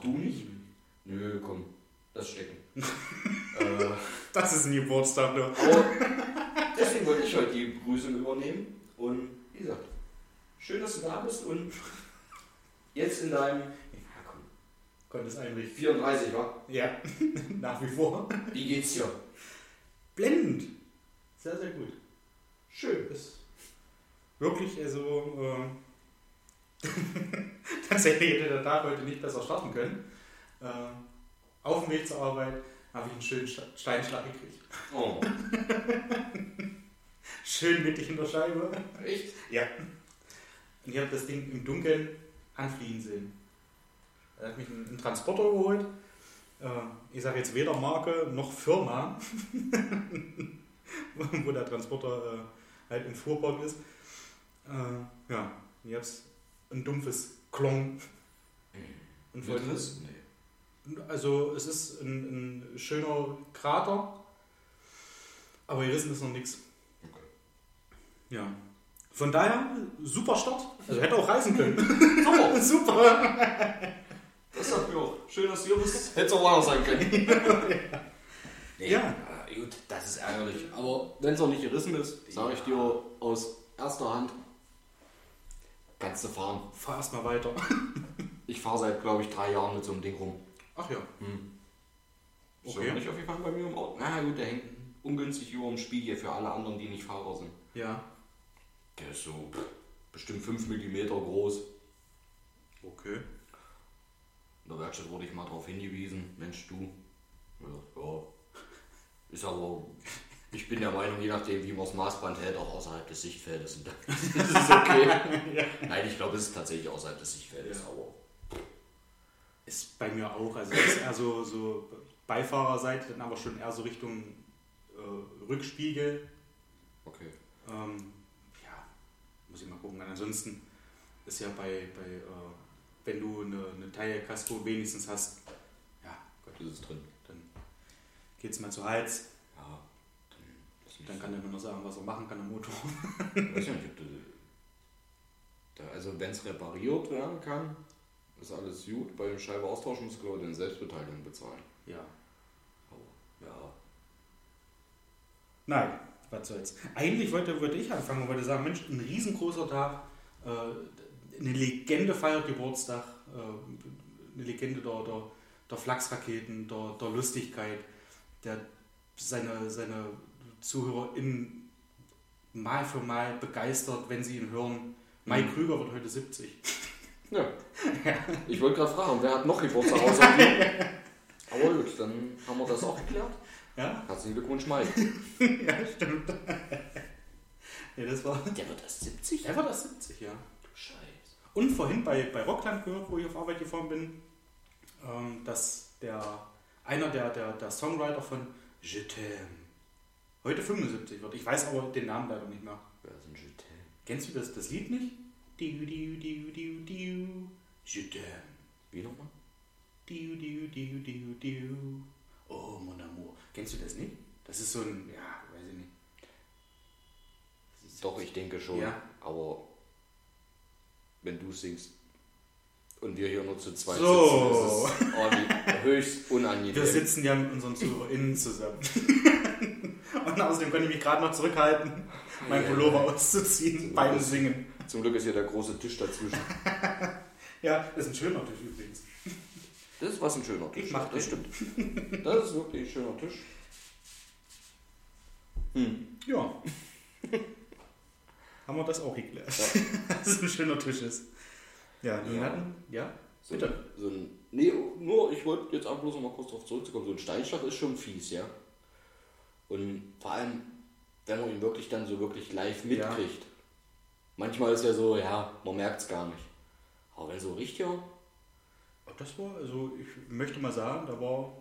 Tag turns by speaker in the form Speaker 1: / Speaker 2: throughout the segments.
Speaker 1: Auch du nicht? Nö, komm, das stecken. äh,
Speaker 2: Das ist ein Geburtstag,
Speaker 1: aber deswegen wollte ich heute die Begrüßung übernehmen. Und wie gesagt, schön, dass du da bist und jetzt in deinem, ja komm,
Speaker 2: Konntest einrichten.
Speaker 1: 34, wa?
Speaker 2: Ja, nach wie vor.
Speaker 1: Wie geht's dir?
Speaker 2: Blendend. Sehr, sehr gut.
Speaker 1: Schön.
Speaker 2: Ist wirklich, also, äh, tatsächlich hätte der Tag heute nicht besser starten können. Äh, auf dem Weg zur Arbeit habe ich einen schönen Steinschlag gekriegt.
Speaker 1: Oh,
Speaker 2: Schön mittig in der Scheibe.
Speaker 1: echt?
Speaker 2: Ja. Und ich habe das Ding im Dunkeln anfliegen sehen. Er hat mich einen, Transporter geholt. Äh, ich sage jetzt weder Marke noch Firma, wo der Transporter äh, halt im Fuhrpark ist. Äh, ja, ich habe ein dumpfes Klong. Und
Speaker 1: Wird
Speaker 2: wollte-
Speaker 1: das? Nee.
Speaker 2: Also es ist ein, ein schöner Krater, aber gerissen ist noch nichts.
Speaker 1: Okay.
Speaker 2: Ja. Von daher, super Start. Also hätte auch reisen können.
Speaker 1: Super,
Speaker 2: super.
Speaker 1: das hat mir auch. Schön, dass du hier bist. Hätte es auch anders sein können. Nee,
Speaker 2: Ja.
Speaker 1: äh, gut, das ist ärgerlich. Aber wenn es noch nicht gerissen ist, sage ich dir aus erster Hand, kannst du fahren.
Speaker 2: Fahr erstmal weiter.
Speaker 1: Ich fahre seit, glaube ich, drei Jahren mit so einem Ding rum.
Speaker 2: Ach ja.
Speaker 1: Hm.
Speaker 2: Okay.
Speaker 1: So, nicht auf jeden Fall bei mir im Auto. Na gut, der hängt ungünstig über dem Spiegel für alle anderen, die nicht Fahrer sind.
Speaker 2: Ja.
Speaker 1: Der ist so pff, bestimmt 5 mm groß.
Speaker 2: Okay.
Speaker 1: In der Werkstatt wurde ich mal darauf hingewiesen, Mensch du, ja, ja. ist aber, ich bin der Meinung, je nachdem wie man das Maßband hält, auch außerhalb des Sichtfeldes. Und das ist okay. Nein, ich glaube, es ist tatsächlich außerhalb des Sichtfeldes,
Speaker 2: Ja.
Speaker 1: aber
Speaker 2: Ist bei mir auch. Also das ist eher so, so Beifahrerseite, dann aber schon eher so Richtung äh, Rückspiegel.
Speaker 1: okay.
Speaker 2: Ähm, ja, muss ich mal gucken. Ansonsten ist ja bei, bei äh, wenn du eine, eine Teilkasko wenigstens hast, ja, Gott,
Speaker 1: Das ist drin.
Speaker 2: dann geht es mal zu Hals.
Speaker 1: Ja, dann lass mich
Speaker 2: Dann kann er nur sagen, was er machen kann am Motor.
Speaker 1: Ich weiß ja nicht, ob du, da, also wenn es repariert werden kann, ist alles gut. Bei dem Scheibe austauschen glaube ich den Selbstbeteiligung bezahlen.
Speaker 2: Ja.
Speaker 1: Aber, ja.
Speaker 2: Nein, was soll's. Eigentlich wollte, wollte ich anfangen und wollte sagen, Mensch, ein riesengroßer Tag, äh, eine Legende feiert Geburtstag, äh, eine Legende der, der, der Flachsraketen, der, der Lustigkeit, der seine, seine ZuhörerInnen mal für mal begeistert, wenn sie ihn hören. Mike
Speaker 1: Mhm.
Speaker 2: Krüger wird heute 70.
Speaker 1: Ja. Ich wollte gerade fragen, wer hat noch Geburtstag außer? Aber gut, dann haben wir das auch geklärt.
Speaker 2: Ja?
Speaker 1: Herzlichen Glückwunsch, Mike.
Speaker 2: ja, stimmt. ja, das war.
Speaker 1: Der wird erst 70?
Speaker 2: Er war das 70, ja.
Speaker 1: Scheiße.
Speaker 2: Und vorhin bei, bei Rockland gehört, wo ich auf Arbeit gefahren bin, ähm, dass der einer der, der, der Songwriter von Je t'aime heute 75 wird. Ich weiß aber den Namen leider nicht mehr.
Speaker 1: Wer ist ein GT?
Speaker 2: Kennst du das, das Lied nicht? Diu, diu, diu, diu, diu. T'aime.
Speaker 1: Wie nochmal?
Speaker 2: Diu, diu, diu, diu, diu. Oh, mon amour. Kennst du das nicht? Das ist so ein, ja, weiß ich nicht.
Speaker 1: Doch, ich denke schon.
Speaker 2: Ja.
Speaker 1: Aber wenn du singst und wir hier nur zu zweit
Speaker 2: So.
Speaker 1: sitzen, ist es höchst unangenehm.
Speaker 2: Wir sitzen ja mit unseren ZuhörerInnen zusammen. Und außerdem konnte ich mich gerade noch zurückhalten, mein Pullover auszuziehen beim Singen.
Speaker 1: Zum Glück ist hier der große Tisch dazwischen.
Speaker 2: Ja, das ist ein schöner Tisch übrigens.
Speaker 1: Das ist was ein schöner Tisch.
Speaker 2: Ich mach
Speaker 1: das
Speaker 2: den.
Speaker 1: stimmt. Das ist wirklich ein schöner Tisch. Hm.
Speaker 2: Ja. Haben wir das auch geklärt.
Speaker 1: Ja.
Speaker 2: Dass es ein schöner Tisch ist. Ja, die
Speaker 1: Ja.
Speaker 2: hatten, ja,
Speaker 1: So,
Speaker 2: Bitte.
Speaker 1: so ein, nee, nur, ich wollte jetzt auch bloß noch mal kurz darauf zurückzukommen. So ein Steinschlag ist schon fies, ja. Und vor allem, wenn man ihn wirklich dann so wirklich live
Speaker 2: Ja.
Speaker 1: mitkriegt. Manchmal ist ja so, ja, man merkt es gar nicht. Aber wenn so richtig,
Speaker 2: das war, also ich möchte mal sagen, da war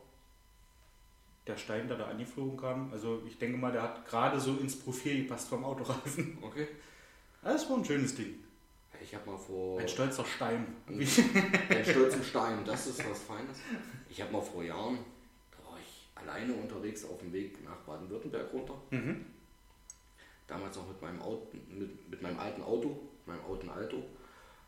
Speaker 2: der Stein, der da angeflogen kam. Also ich denke mal, der hat gerade so ins Profil gepasst vom Autoreifen.
Speaker 1: Okay.
Speaker 2: Das war ein schönes Ding.
Speaker 1: Ich habe mal vor.
Speaker 2: Ein stolzer Stein.
Speaker 1: Ein stolzen Stein, das ist was Feines. Ich habe mal vor Jahren, alleine unterwegs auf dem Weg nach Baden-Württemberg runter.
Speaker 2: Mhm.
Speaker 1: Damals noch mit meinem, Auto, mit, mit meinem alten Auto, meinem alten Alto.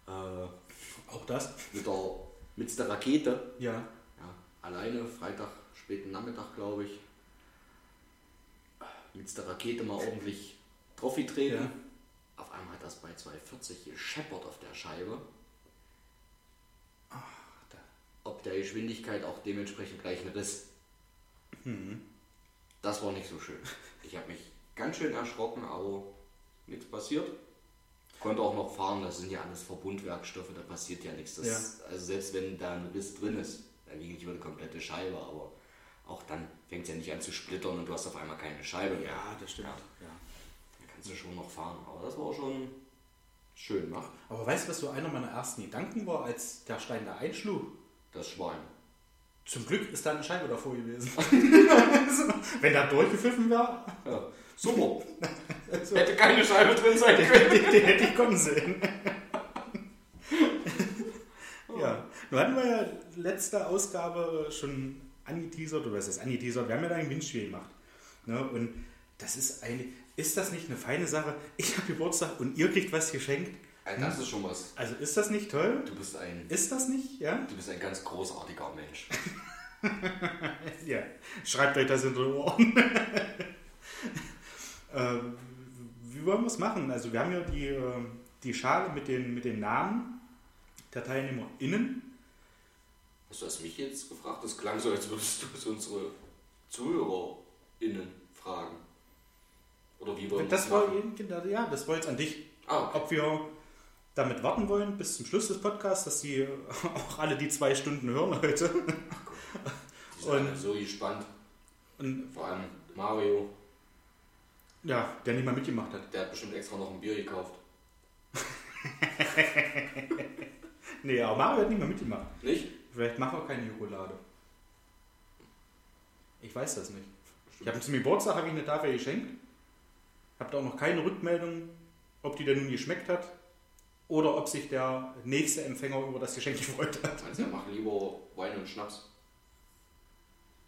Speaker 1: Äh,
Speaker 2: Auch das?
Speaker 1: mit, der, mit der Rakete.
Speaker 2: Ja.
Speaker 1: Ja, alleine, Freitag, späten Nachmittag, glaube ich. Mit der Rakete mal ordentlich Trophy treten.
Speaker 2: Ja.
Speaker 1: Auf einmal hat das bei 240 gescheppert auf der Scheibe.
Speaker 2: da.
Speaker 1: Ob der Geschwindigkeit auch dementsprechend gleich ein Riss.
Speaker 2: Mhm.
Speaker 1: Das war nicht so schön. Ich habe mich ganz schön erschrocken, aber nichts passiert. Konnte auch noch fahren, das sind ja alles Verbundwerkstoffe, da passiert ja nichts. Das, Also selbst wenn da ein Riss drin ist, dann liege ich über eine komplette Scheibe, aber auch dann fängt es ja nicht an zu splittern und du hast auf einmal keine Scheibe mehr.
Speaker 2: Ja, das stimmt.
Speaker 1: Ja.
Speaker 2: Ja.
Speaker 1: Dann kannst du schon noch fahren, aber das war schon schön, ne?
Speaker 2: Aber weißt du, was so einer meiner ersten Gedanken war, als der Stein da einschlug?
Speaker 1: Das Schwein.
Speaker 2: Zum Glück ist da eine Scheibe davor gewesen. Wenn da durchgepfiffen wäre,
Speaker 1: Ja. Super.
Speaker 2: also,
Speaker 1: Hätte keine Scheibe drin sein können.
Speaker 2: den, den hätte ich kommen sehen. ja, nun hatten wir ja letzte Ausgabe schon angeteasert, oder was ist angeteasert? Wir haben ja da ein Windspiel gemacht. Ne? Und das ist eine, ist das nicht eine feine Sache? Ich habe Geburtstag und ihr kriegt was geschenkt.
Speaker 1: Also Das ist schon was.
Speaker 2: Also ist das nicht toll?
Speaker 1: Du bist ein,
Speaker 2: Ist das nicht? Ja?
Speaker 1: du bist ein ganz großartiger Mensch.
Speaker 2: Ja. Schreibt euch das in die Ohren. ähm, wie wollen wir es machen? Also wir haben ja die, äh, die Schale mit den, mit den Namen der TeilnehmerInnen.
Speaker 1: Hast du das mich jetzt gefragt? Das klang so, als würdest du es unsere ZuhörerInnen fragen. Oder wie wollen wir
Speaker 2: Das
Speaker 1: das
Speaker 2: war,
Speaker 1: machen?
Speaker 2: ja, das war jetzt an dich.
Speaker 1: Ah, okay.
Speaker 2: Ob wir damit warten wollen bis zum Schluss des Podcasts, dass die auch alle die zwei Stunden hören heute. Und-
Speaker 1: alle so gespannt.
Speaker 2: Und
Speaker 1: Vor allem Mario,
Speaker 2: ja, der nicht mal mitgemacht hat.
Speaker 1: der hat bestimmt extra noch ein Bier gekauft.
Speaker 2: Nee, aber Mario hat nicht mal mitgemacht.
Speaker 1: Nicht?
Speaker 2: Vielleicht machen wir keine Schokolade. Ich weiß das nicht. Ich habe zum Geburtstag habe ich eine Tafel geschenkt. Habe da auch noch keine Rückmeldung, ob die denn nun geschmeckt hat oder ob sich der nächste Empfänger über das Geschenk gefreut hat.
Speaker 1: Also, wir machen lieber Wein und Schnaps.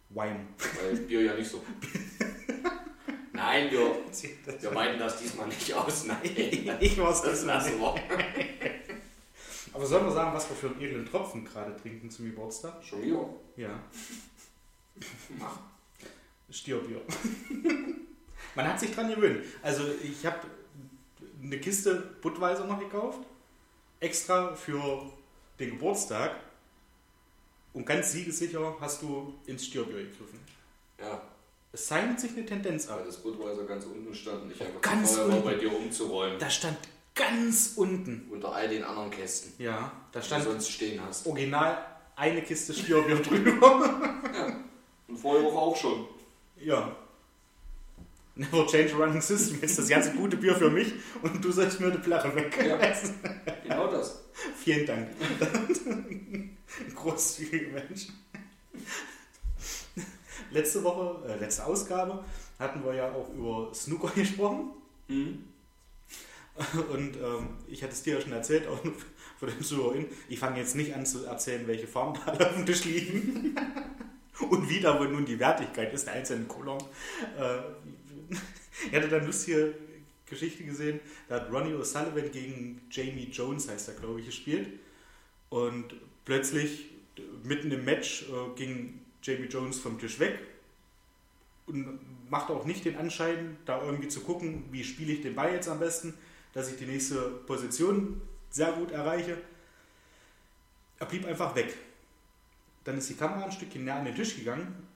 Speaker 2: Wein.
Speaker 1: Weil Bier ja nicht so. Nein, wir, wir weiten das diesmal nicht aus. Nein,
Speaker 2: Ich war es
Speaker 1: lassen wir.
Speaker 2: Aber sollen wir sagen, was wir für einen edlen Tropfen gerade trinken zum Geburtstag?
Speaker 1: Schon wieder?
Speaker 2: Ja,
Speaker 1: Mach.
Speaker 2: Stierbier. Man hat sich dran gewöhnt. Also ich habe eine Kiste Budweiser noch gekauft, extra für den Geburtstag. Und ganz siegesicher hast du ins Stierbier gegriffen.
Speaker 1: Ja,
Speaker 2: Es zeichnet sich eine Tendenz ab.
Speaker 1: weil das Budweiser ganz unten stand und ich einfach
Speaker 2: Ganz
Speaker 1: war,
Speaker 2: unten.
Speaker 1: bei dir umzuräumen.
Speaker 2: Da stand ganz unten,
Speaker 1: Unter all den anderen Kästen,
Speaker 2: ja, da
Speaker 1: die du
Speaker 2: stand
Speaker 1: sonst stehen hast.
Speaker 2: original eine Kiste Stierbier drüber.
Speaker 1: Und vorher auch schon.
Speaker 2: Ja. Never change a running system. Jetzt das ganze gute Bier für mich und du sollst mir eine Plache weg.
Speaker 1: Ja. Genau das.
Speaker 2: Vielen Dank. Großzügiger Mensch. Letzte Woche, äh, letzte Ausgabe, hatten wir ja auch über Snooker gesprochen.
Speaker 1: Mhm.
Speaker 2: Und ähm, ich hatte es dir ja schon erzählt, auch für den Zuhörerin. Ich fange jetzt nicht an zu erzählen, welche Farben da auf dem Tisch liegen. Und wie da wohl nun die Wertigkeit ist, der einzelnen Kolon. Äh, ich hatte da eine lustige Geschichte gesehen. Da hat Ronnie O'Sullivan gegen Jamie Jones, heißt er, glaube ich, gespielt. Und plötzlich, mitten im Match, äh, ging Jamie Jones vom Tisch weg und macht auch nicht den Anschein, da irgendwie zu gucken, wie spiele ich den Ball jetzt am besten, dass ich die nächste Position sehr gut erreiche. Er blieb einfach weg. Dann ist die Kamera ein Stückchen näher an den Tisch gegangen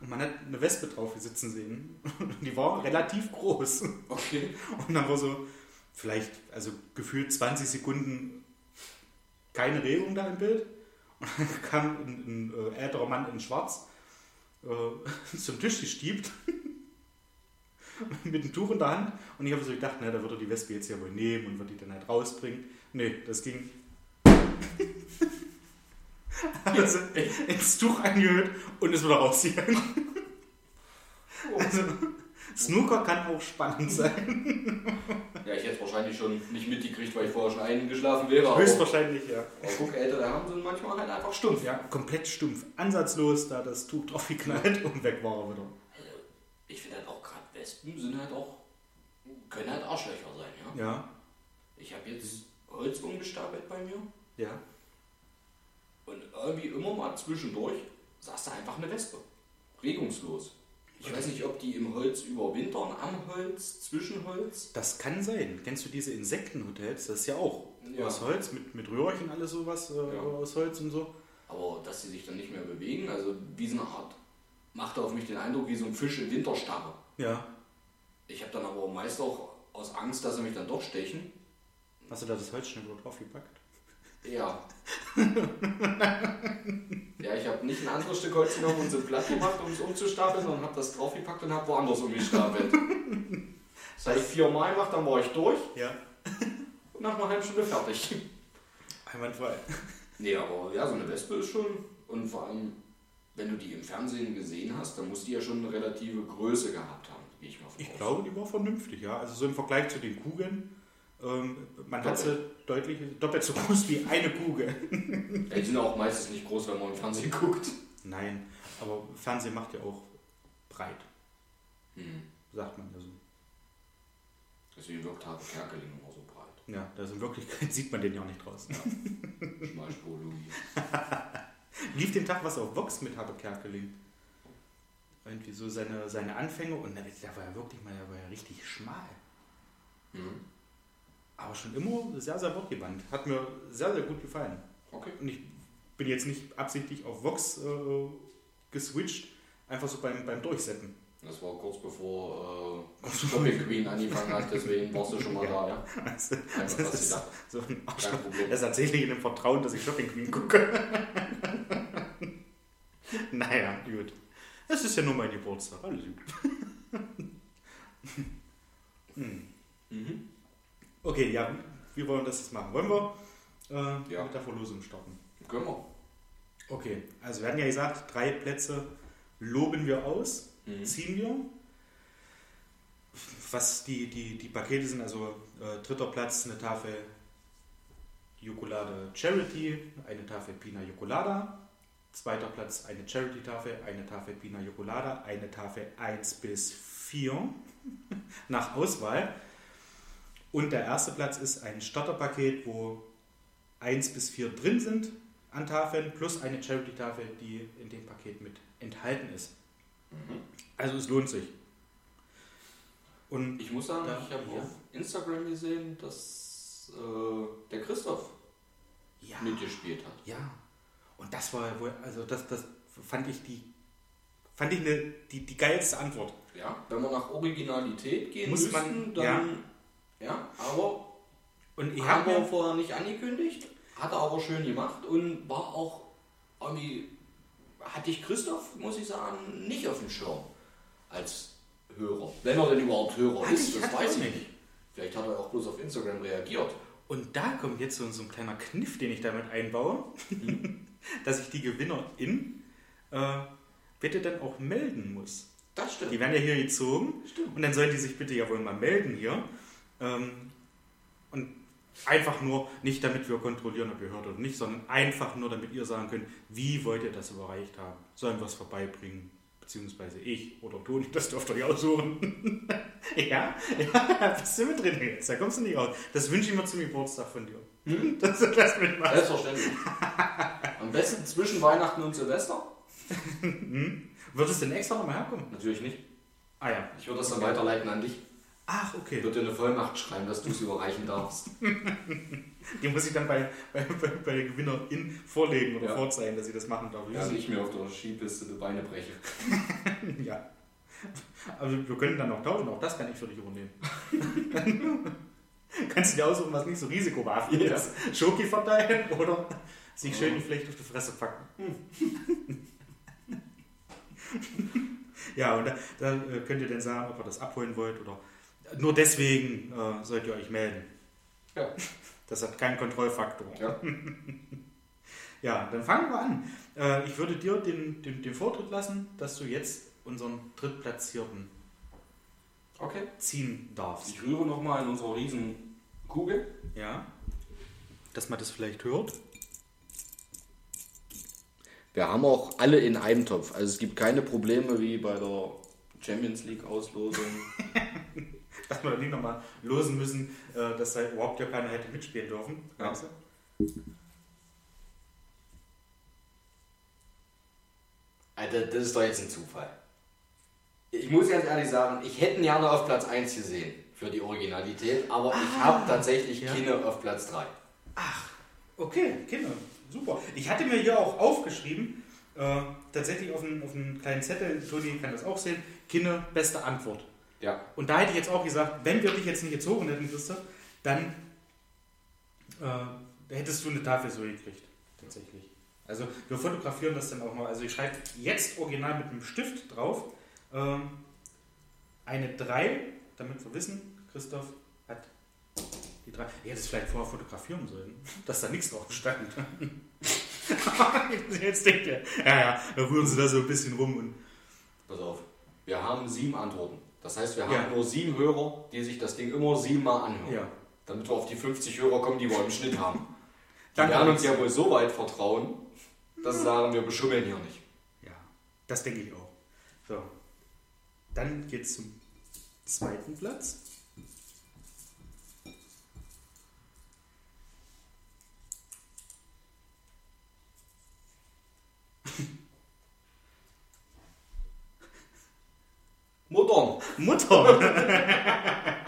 Speaker 2: und man hat eine Wespe drauf sitzen sehen. Und die war relativ groß.
Speaker 1: Okay.
Speaker 2: Und dann war so vielleicht, also gefühlt 20 Sekunden keine Regung da im Bild. Und dann kam ein, ein äh, älterer Mann in Schwarz äh, zum Tisch gestiebt mit einem Tuch in der Hand. Und ich habe so gedacht, na, da würde er die Wespe jetzt ja wohl nehmen und wird die dann halt rausbringen. Nee, das ging. also ins Tuch angehört und ist wieder rausgegangen. Also, Snooker kann auch spannend sein.
Speaker 1: Ja, ich hätte es wahrscheinlich schon nicht mitgekriegt, weil ich vorher schon eingeschlafen wäre.
Speaker 2: Höchstwahrscheinlich, ja.
Speaker 1: aber guck, ältere Herren sind manchmal halt einfach stumpf.
Speaker 2: Ja, komplett stumpf. Ansatzlos, da das Tuch drauf geknallt und weg war er wieder.
Speaker 1: Also, ich finde halt auch gerade Wespen sind halt auch, können halt Arschlöcher sein, ja.
Speaker 2: Ja,
Speaker 1: Ich habe jetzt Holz umgestapelt bei mir
Speaker 2: ja.
Speaker 1: Und irgendwie immer mal zwischendurch saß da einfach eine Wespe. Regungslos. Ich weiß nicht, ob die im Holz überwintern, am Holz, zwischen Holz.
Speaker 2: Das kann sein. Kennst du diese Insektenhotels? Das ist ja auch
Speaker 1: Ja.
Speaker 2: aus Holz, mit, mit Röhrchen, alles sowas äh,
Speaker 1: Ja.
Speaker 2: aus Holz und so.
Speaker 1: Aber dass sie sich dann nicht mehr bewegen, also wie so eine Art, machte auf mich den Eindruck wie so ein Fisch in Winterstarre.
Speaker 2: Ja.
Speaker 1: Ich habe dann aber meist auch aus Angst, dass sie mich dann doch stechen.
Speaker 2: Hast du da das Holz schnell drauf gepackt?
Speaker 1: Ja. ja, ich habe nicht ein anderes Stück Holz genommen und so platt gemacht, um es umzustapeln, sondern habe das draufgepackt und habe woanders umgestapelt. Das habe ich viermal gemacht, dann war ich durch
Speaker 2: Ja.
Speaker 1: und nach einer halben Stunde fertig.
Speaker 2: Einwandfrei.
Speaker 1: Nee, aber ja, so eine Wespe ist schon. Und vor allem, wenn du die im Fernsehen gesehen hast, dann muss die ja schon eine relative Größe gehabt haben, gehe ich mal von
Speaker 2: Ich
Speaker 1: aus.
Speaker 2: glaube, die war vernünftig, ja. Also so im Vergleich zu den Kugeln. Ähm, man hat sie deutlich doppelt so groß wie eine Kugel.
Speaker 1: Ja, die sind auch meistens nicht groß, wenn man im Fernsehen guckt.
Speaker 2: Nein, aber Fernsehen macht ja auch breit,
Speaker 1: Hm.
Speaker 2: sagt man ja so.
Speaker 1: Deswegen wirkt Habe Kerkeling immer so breit.
Speaker 2: Ja, da ist in Wirklichkeit sieht man den ja auch nicht draußen.
Speaker 1: Schmalspur Louis.
Speaker 2: Lief den Tag was auf Vox mit Habe Kerkeling. Irgendwie so seine, seine Anfänge und der war ja wirklich mal, der war ja richtig schmal.
Speaker 1: Hm.
Speaker 2: Aber schon immer sehr, sehr wortgewandt. Hat mir sehr, sehr gut gefallen.
Speaker 1: Okay.
Speaker 2: Und ich bin jetzt nicht absichtlich auf Vox äh, geswitcht, einfach so beim, beim Durchsetzen.
Speaker 1: Das war kurz bevor äh, Shopping Queen angefangen hat, deswegen warst du schon mal da, ja?
Speaker 2: Also, das
Speaker 1: was
Speaker 2: ist
Speaker 1: gedacht.
Speaker 2: so ein
Speaker 1: Kein
Speaker 2: Arschloch.
Speaker 1: Problem.
Speaker 2: Das erzähle ich in dem Vertrauen, dass ich Shopping Queen gucke. naja, gut. Es ist ja nur mein Geburtstag, alles gut. hm.
Speaker 1: Mhm.
Speaker 2: Okay, ja, wie wollen wir das jetzt machen? Wollen wir äh,
Speaker 1: Ja.
Speaker 2: mit der Verlosung starten?
Speaker 1: Können wir.
Speaker 2: Okay, also wir hatten ja gesagt, drei Plätze loben wir aus,
Speaker 1: Mhm.
Speaker 2: ziehen wir. Was die, die, die Pakete sind, also äh, dritter Platz eine Tafel Jokolade Charity, eine Tafel Pina Jokolada. Zweiter Platz eine Charity-Tafel, eine Tafel Pina Jokolada, eine Tafel 1 bis 4 nach Auswahl. Und der erste Platz ist ein Starterpaket, wo 1 bis 4 drin sind an Tafeln, plus eine Charity-Tafel, die in dem Paket mit enthalten ist.
Speaker 1: Mhm.
Speaker 2: Also es lohnt sich. Und
Speaker 1: Ich muss sagen,
Speaker 2: Da-
Speaker 1: ich habe
Speaker 2: ja.
Speaker 1: auf Instagram gesehen, dass äh, der Christoph
Speaker 2: ja,
Speaker 1: mitgespielt hat.
Speaker 2: ja. Und das war wohl, also das, das fand ich die, fand ich eine, die, die geilste Antwort.
Speaker 1: Ja, wenn wir nach Originalität gehen
Speaker 2: Muss
Speaker 1: müssten,
Speaker 2: man-
Speaker 1: dann. Ja. Aber
Speaker 2: Und ich habe mir,
Speaker 1: vorher nicht angekündigt, hat er aber schön gemacht und war auch irgendwie. Hatte ich Christoph, muss ich sagen, nicht auf dem Schirm als Hörer. Wenn er denn überhaupt Hörer
Speaker 2: Hatte
Speaker 1: ist,
Speaker 2: ich-
Speaker 1: das weiß
Speaker 2: ich
Speaker 1: ich
Speaker 2: nicht.
Speaker 1: Vielleicht hat er auch bloß auf Instagram reagiert.
Speaker 2: und da kommt jetzt so, so ein kleiner Kniff, den ich damit einbaue, dass ich die Gewinnerin äh, bitte dann auch melden muss.
Speaker 1: Das stimmt.
Speaker 2: Die werden ja hier gezogen
Speaker 1: Stimmt.
Speaker 2: und dann sollen die sich bitte ja wohl mal melden hier. Ähm, und einfach nur, nicht damit wir kontrollieren, ob ihr hört oder nicht, sondern einfach nur, damit ihr sagen könnt, wie wollt ihr das überreicht haben? Sollen wir es vorbeibringen? Beziehungsweise ich oder du, das dürft ihr euch aussuchen. ja, ja, bist du mit drin jetzt, da kommst du nicht raus. Das wünsche ich mir zum Geburtstag von dir.
Speaker 1: Hm?
Speaker 2: Dass du das mitmachst.
Speaker 1: Selbstverständlich. Am besten zwischen Weihnachten und Silvester?
Speaker 2: Wird es denn extra nochmal herkommen?
Speaker 1: Natürlich nicht.
Speaker 2: Ah ja.
Speaker 1: Ich würde das dann weiterleiten an dich.
Speaker 2: Ach,
Speaker 1: Ich
Speaker 2: okay.
Speaker 1: würde dir eine Vollmacht schreiben, dass du es überreichen darfst.
Speaker 2: Die muss ich dann bei, bei, bei, bei der Gewinnerin vorlegen oder
Speaker 1: Ja.
Speaker 2: vorzeigen, dass sie das machen darf.
Speaker 1: Ja, nicht mehr auf der Skipiste die Beine breche.
Speaker 2: Ja. Also wir können dann auch tauschen, auch das kann ich für dich übernehmen. Kannst du dir aussuchen, was nicht so risikobehaftet
Speaker 1: Ja.
Speaker 2: ist. Schoki verteilen oder sich schön die Flecht auf die Fresse packen. ja, und da, da äh, könnt ihr dann sagen, ob ihr das abholen wollt oder nur deswegen äh, sollt ihr euch melden.
Speaker 1: Ja.
Speaker 2: Das hat keinen Kontrollfaktor.
Speaker 1: Ja.
Speaker 2: Ja, dann fangen wir an. Äh, ich würde dir den, den, den Vortritt lassen, dass du jetzt unseren Drittplatzierten
Speaker 1: Okay.
Speaker 2: ziehen darfst.
Speaker 1: Ich rühre nochmal in unserer riesen Kugel.
Speaker 2: Ja. Dass man das vielleicht hört.
Speaker 1: Wir haben auch alle in einem Topf. Also es gibt keine Probleme wie bei der Champions League Auslosung.
Speaker 2: Dass wir nicht nochmal losen müssen, äh, dass da überhaupt ja keiner hätte mitspielen dürfen.
Speaker 1: Ja.
Speaker 2: Weißt du?
Speaker 1: Alter, das ist doch jetzt ein Zufall. Ich muss ganz ehrlich sagen, ich hätte ihn gerne auf Platz 1 gesehen für die Originalität, aber ich habe tatsächlich
Speaker 2: ja.
Speaker 1: Kinne auf Platz 3.
Speaker 2: Okay, Kinder, super. Ich hatte mir hier auch aufgeschrieben, äh, tatsächlich auf einen, auf einen kleinen Zettel, Toni kann das auch sehen, Kinder, beste Antwort.
Speaker 1: Ja.
Speaker 2: Und da hätte ich jetzt auch gesagt, wenn wir dich jetzt nicht gezogen hätten, Christoph, dann äh, hättest du eine Tafel so gekriegt. Tatsächlich. Also wir fotografieren das dann auch mal. Also ich schreibe jetzt original mit einem Stift drauf. Ähm, eine 3, damit wir wissen, Christoph hat die 3. Ich hätte es vielleicht vorher fotografieren sollen, dass da nichts drauf stand. jetzt denkt er, ja, ja, da rühren sie da so ein bisschen rum und
Speaker 1: Pass auf. Wir haben sieben Antworten. Das heißt, wir haben
Speaker 2: Ja.
Speaker 1: nur sieben Hörer, die sich das Ding immer siebenmal anhören.
Speaker 2: ja.
Speaker 1: Damit wir auf die 50 Hörer kommen, die wir im Schnitt haben. Die
Speaker 2: Danke,
Speaker 1: werden uns ja wohl so weit vertrauen, dass sie sagen, wir beschummeln hier nicht.
Speaker 2: Ja, das denke ich auch. So. Dann geht es zum zweiten Platz.
Speaker 1: Muttern.
Speaker 2: Muttern.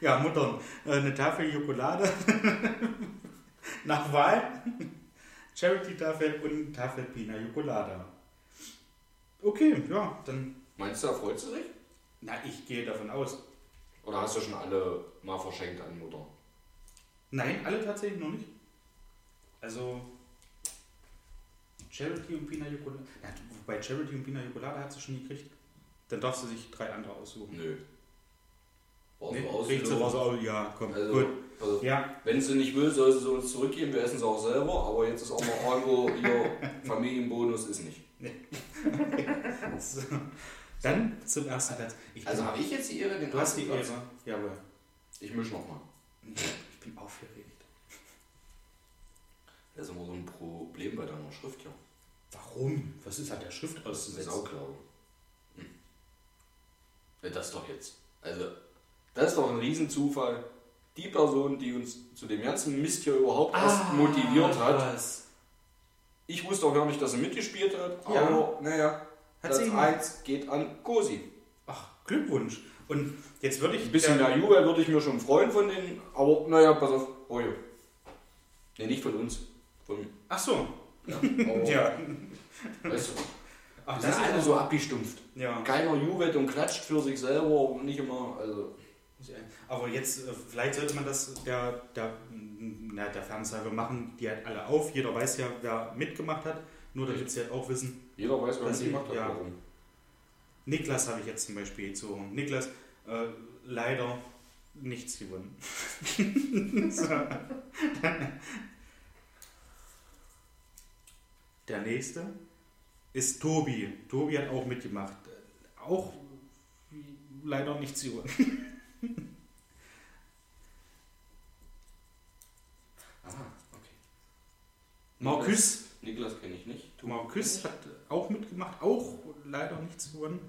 Speaker 2: ja, Muttern. Äh, Eine Tafel Schokolade. Nach Wahl. Charity-Tafel und Tafel Pina Colada. Okay, ja, dann.
Speaker 1: Meinst du, da freut sie sich?
Speaker 2: Na, ich gehe davon aus.
Speaker 1: Oder hast du schon alle mal verschenkt an Mutter?
Speaker 2: Nein, alle tatsächlich noch nicht. Also Charity und Pina Colada. Ja, wobei Charity und Pina Colada hat sie schon gekriegt. Dann darf sie sich drei andere aussuchen.
Speaker 1: Nö. War
Speaker 2: Nee,
Speaker 1: so
Speaker 2: kriegt sie
Speaker 1: ausgelogen.
Speaker 2: was aus. Ja, komm.
Speaker 1: Also,
Speaker 2: Gut.
Speaker 1: also
Speaker 2: Ja,
Speaker 1: wenn sie nicht will, soll sie uns zurückgeben. Wir essen sie auch selber. Aber jetzt ist auch mal irgendwo ihr Familienbonus ist nicht.
Speaker 2: so. Dann zum ersten Platz. Ich
Speaker 1: Also habe ich jetzt die Ehre, den
Speaker 2: du hast die? Ehre. Jawohl.
Speaker 1: Ich mische nochmal.
Speaker 2: Ich bin aufgeregt.
Speaker 1: Das ist immer so ein Problem bei deiner Schrift, ja.
Speaker 2: Warum? Was ist an der Schrift auszusetzen?
Speaker 1: Sauklaue. Das doch jetzt. Also, das ist doch ein Riesenzufall. Die Person, die uns zu dem ganzen Mist hier überhaupt erst motiviert hat.
Speaker 2: Was?
Speaker 1: Ich wusste auch gar nicht, dass er mitgespielt hat,
Speaker 2: Ja.
Speaker 1: aber naja, Platz
Speaker 2: sie ihn-
Speaker 1: 1 geht an Cosi.
Speaker 2: Ach, Glückwunsch. Und jetzt würde ich.
Speaker 1: Ein bisschen
Speaker 2: der-
Speaker 1: mehr Juwel würde ich mir schon freuen von denen, aber naja, pass auf. Oh ja. Nee, nicht von uns. Von.
Speaker 2: Ach so.
Speaker 1: Ja.
Speaker 2: Ja.
Speaker 1: Weißt du,
Speaker 2: Ach,
Speaker 1: wir sind alle so abgestumpft.
Speaker 2: Ja.
Speaker 1: Keiner jubelt und klatscht für sich selber und nicht immer. Also,
Speaker 2: Aber jetzt, äh, vielleicht sollte man das der, der, na, der wir machen die halt alle auf. Jeder weiß ja, wer mitgemacht hat. Nur damit sie halt auch wissen.
Speaker 1: jeder weiß, was
Speaker 2: Das
Speaker 1: er gemacht hat.
Speaker 2: ja.
Speaker 1: Warum.
Speaker 2: Niklas habe ich jetzt zum Beispiel gezogen. Niklas, äh, leider nichts gewonnen. Der nächste ist Tobi. Tobi hat auch mitgemacht. Auch leider nichts gewonnen.
Speaker 1: Aha, okay.
Speaker 2: Markus,
Speaker 1: Niklas kenne ich nicht.
Speaker 2: Markus hat auch mitgemacht, auch leider nichts gewonnen.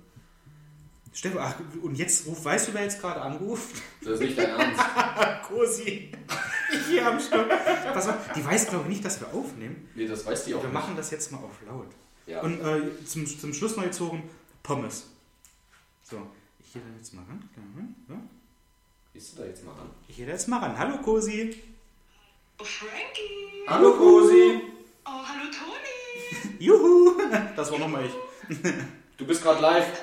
Speaker 2: Stefan, ach, und jetzt ruf, weißt du, wer jetzt gerade anruft?
Speaker 1: Das ist nicht dein Ernst.
Speaker 2: Cosi. Hier am Stock. Die weiß, glaube ich, nicht, dass wir aufnehmen.
Speaker 1: Nee, das weiß die auch
Speaker 2: Wir
Speaker 1: nicht.
Speaker 2: machen das jetzt mal auf laut.
Speaker 1: Ja.
Speaker 2: Und äh, zum, zum Schluss noch gezogen Pommes. So, ich gehe da jetzt mal ran. Ja.
Speaker 1: Gehst du da jetzt mal ran?
Speaker 2: Ich gehe da jetzt mal ran. Hallo Cosi.
Speaker 3: Oh, Frankie!
Speaker 1: Hallo Cosi!
Speaker 3: Oh, hallo Toni!
Speaker 2: Juhu. Das war nochmal ich.
Speaker 1: Du bist gerade live.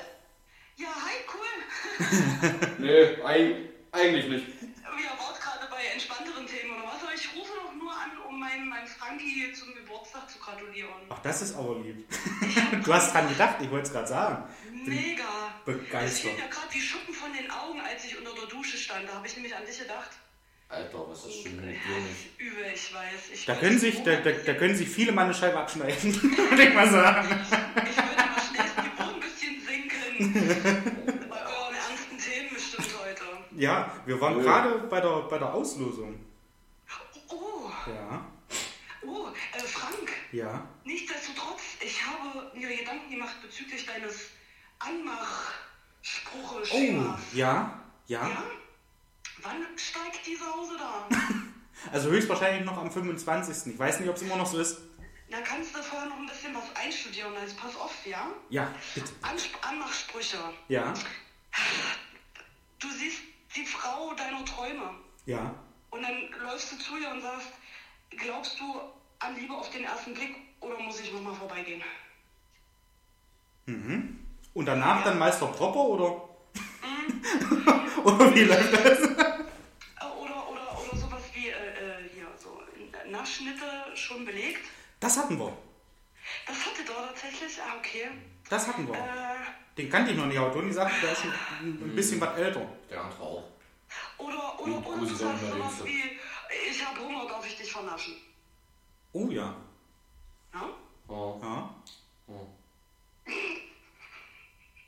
Speaker 3: Ja, hi, cool!
Speaker 1: Nee, eig eigentlich nicht.
Speaker 3: Wir wart gerade bei entspannteren Themen oder was? Aber ich rufe doch nur an, um meinem mein Frankie zum Geburtstag zu gratulieren.
Speaker 2: Ach, das ist aber lieb. Du hast dran gedacht, ich wollte es gerade sagen.
Speaker 3: Mega! Es
Speaker 2: Begeistert.
Speaker 3: fielen ja gerade die Schuppen von den Augen, als ich unter der Dusche stand. Da habe ich nämlich an dich gedacht.
Speaker 1: Alter, was ist denn mit dir nicht?
Speaker 3: Übel, ich weiß. Ich
Speaker 2: Da
Speaker 3: weiß,
Speaker 2: können sich, da, da, da können sich viele mal eine Scheibe abschneiden, würde ich mal sagen.
Speaker 3: Ich wollte mal schnellstens die Themen, bei euren ernsten Themen bestimmt heute.
Speaker 2: Ja, wir waren
Speaker 1: Nö.
Speaker 2: gerade bei der, bei der Auslosung.
Speaker 3: Oh,
Speaker 2: Ja,
Speaker 3: oh, äh, Frank,
Speaker 2: ja.
Speaker 3: nichtsdestotrotz, ich habe mir Gedanken gemacht bezüglich deines Anmachspruches.
Speaker 2: Oh, ja, ja.
Speaker 3: Ja? Wann steigt die Sause da?
Speaker 2: Also höchstwahrscheinlich noch am 25. Ich weiß nicht, ob es immer noch so ist.
Speaker 3: Da kannst du vorher noch ein bisschen was einstudieren. Also pass auf, ja?
Speaker 2: Ja, bitte.
Speaker 3: Ansp Anmachsprüche.
Speaker 2: Ja,
Speaker 3: Du siehst die Frau deiner Träume.
Speaker 2: ja.
Speaker 3: Und dann läufst du zu ihr und sagst, glaubst du an Liebe auf den ersten Blick oder muss ich nochmal vorbeigehen?
Speaker 2: Und danach dann Meister Propper oder? oder wie läuft das?
Speaker 3: Äh, Oder, oder, oder sowas wie, äh, äh, hier, so Nachschnitte schon belegt.
Speaker 2: Das hatten wir.
Speaker 3: Das hatte da tatsächlich, ah, okay.
Speaker 2: Das hatten wir.
Speaker 3: Äh,
Speaker 2: Den kannte ich noch nicht, aber Toni sagt, der ist schon ein bisschen was älter.
Speaker 1: Der andere auch.
Speaker 3: oder, oder, oder sowas wie, ich habe Hunger, darf ich dich vernaschen?
Speaker 2: Oh ja.
Speaker 3: Ja?
Speaker 1: Oh.
Speaker 2: Ja.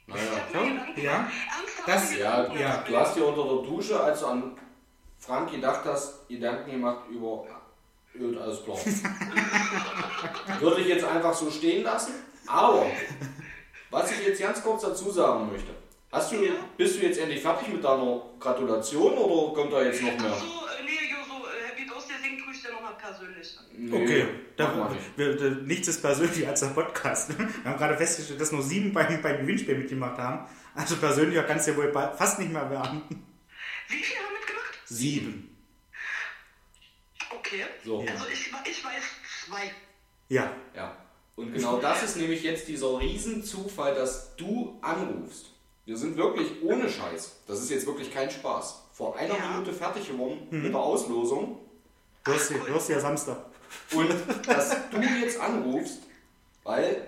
Speaker 1: Naja.
Speaker 3: Mir Gedanken
Speaker 2: ja.
Speaker 3: Ernsthaft
Speaker 2: Das-
Speaker 1: Ja,
Speaker 2: ja,
Speaker 1: du hast dir unter der Dusche, als du an Frank gedacht hast, Gedanken gemacht über. Gut, alles klar. Würde ich jetzt einfach so stehen lassen. Aber, was ich jetzt ganz kurz dazu sagen möchte. Hast du, bist du jetzt endlich fertig mit deiner Gratulation oder kommt da jetzt noch mehr?
Speaker 3: Ach persönlich.
Speaker 1: Nee,
Speaker 2: Okay, da, wir, da, nichts ist persönlicher als der Podcast. Wir haben gerade festgestellt, dass nur sieben beim, beim Gewinnspiel mitgemacht haben. Also persönlicher kann es ja wohl fast nicht mehr werden.
Speaker 3: Wie viele haben mitgemacht?
Speaker 2: Sieben.
Speaker 3: Okay.
Speaker 1: So.
Speaker 3: Also ich, ich weiß zwei.
Speaker 2: Ja.
Speaker 1: Ja. Und genau das ist nämlich jetzt dieser Riesenzufall, dass du anrufst. Wir sind wirklich ohne Scheiß. Das ist jetzt wirklich kein Spaß. Vor einer
Speaker 3: Ja.
Speaker 1: Minute fertig geworden
Speaker 2: Mhm.
Speaker 1: mit der Auslosung.
Speaker 2: Du hast, du hast ja Samstag.
Speaker 1: Und dass du jetzt anrufst, weil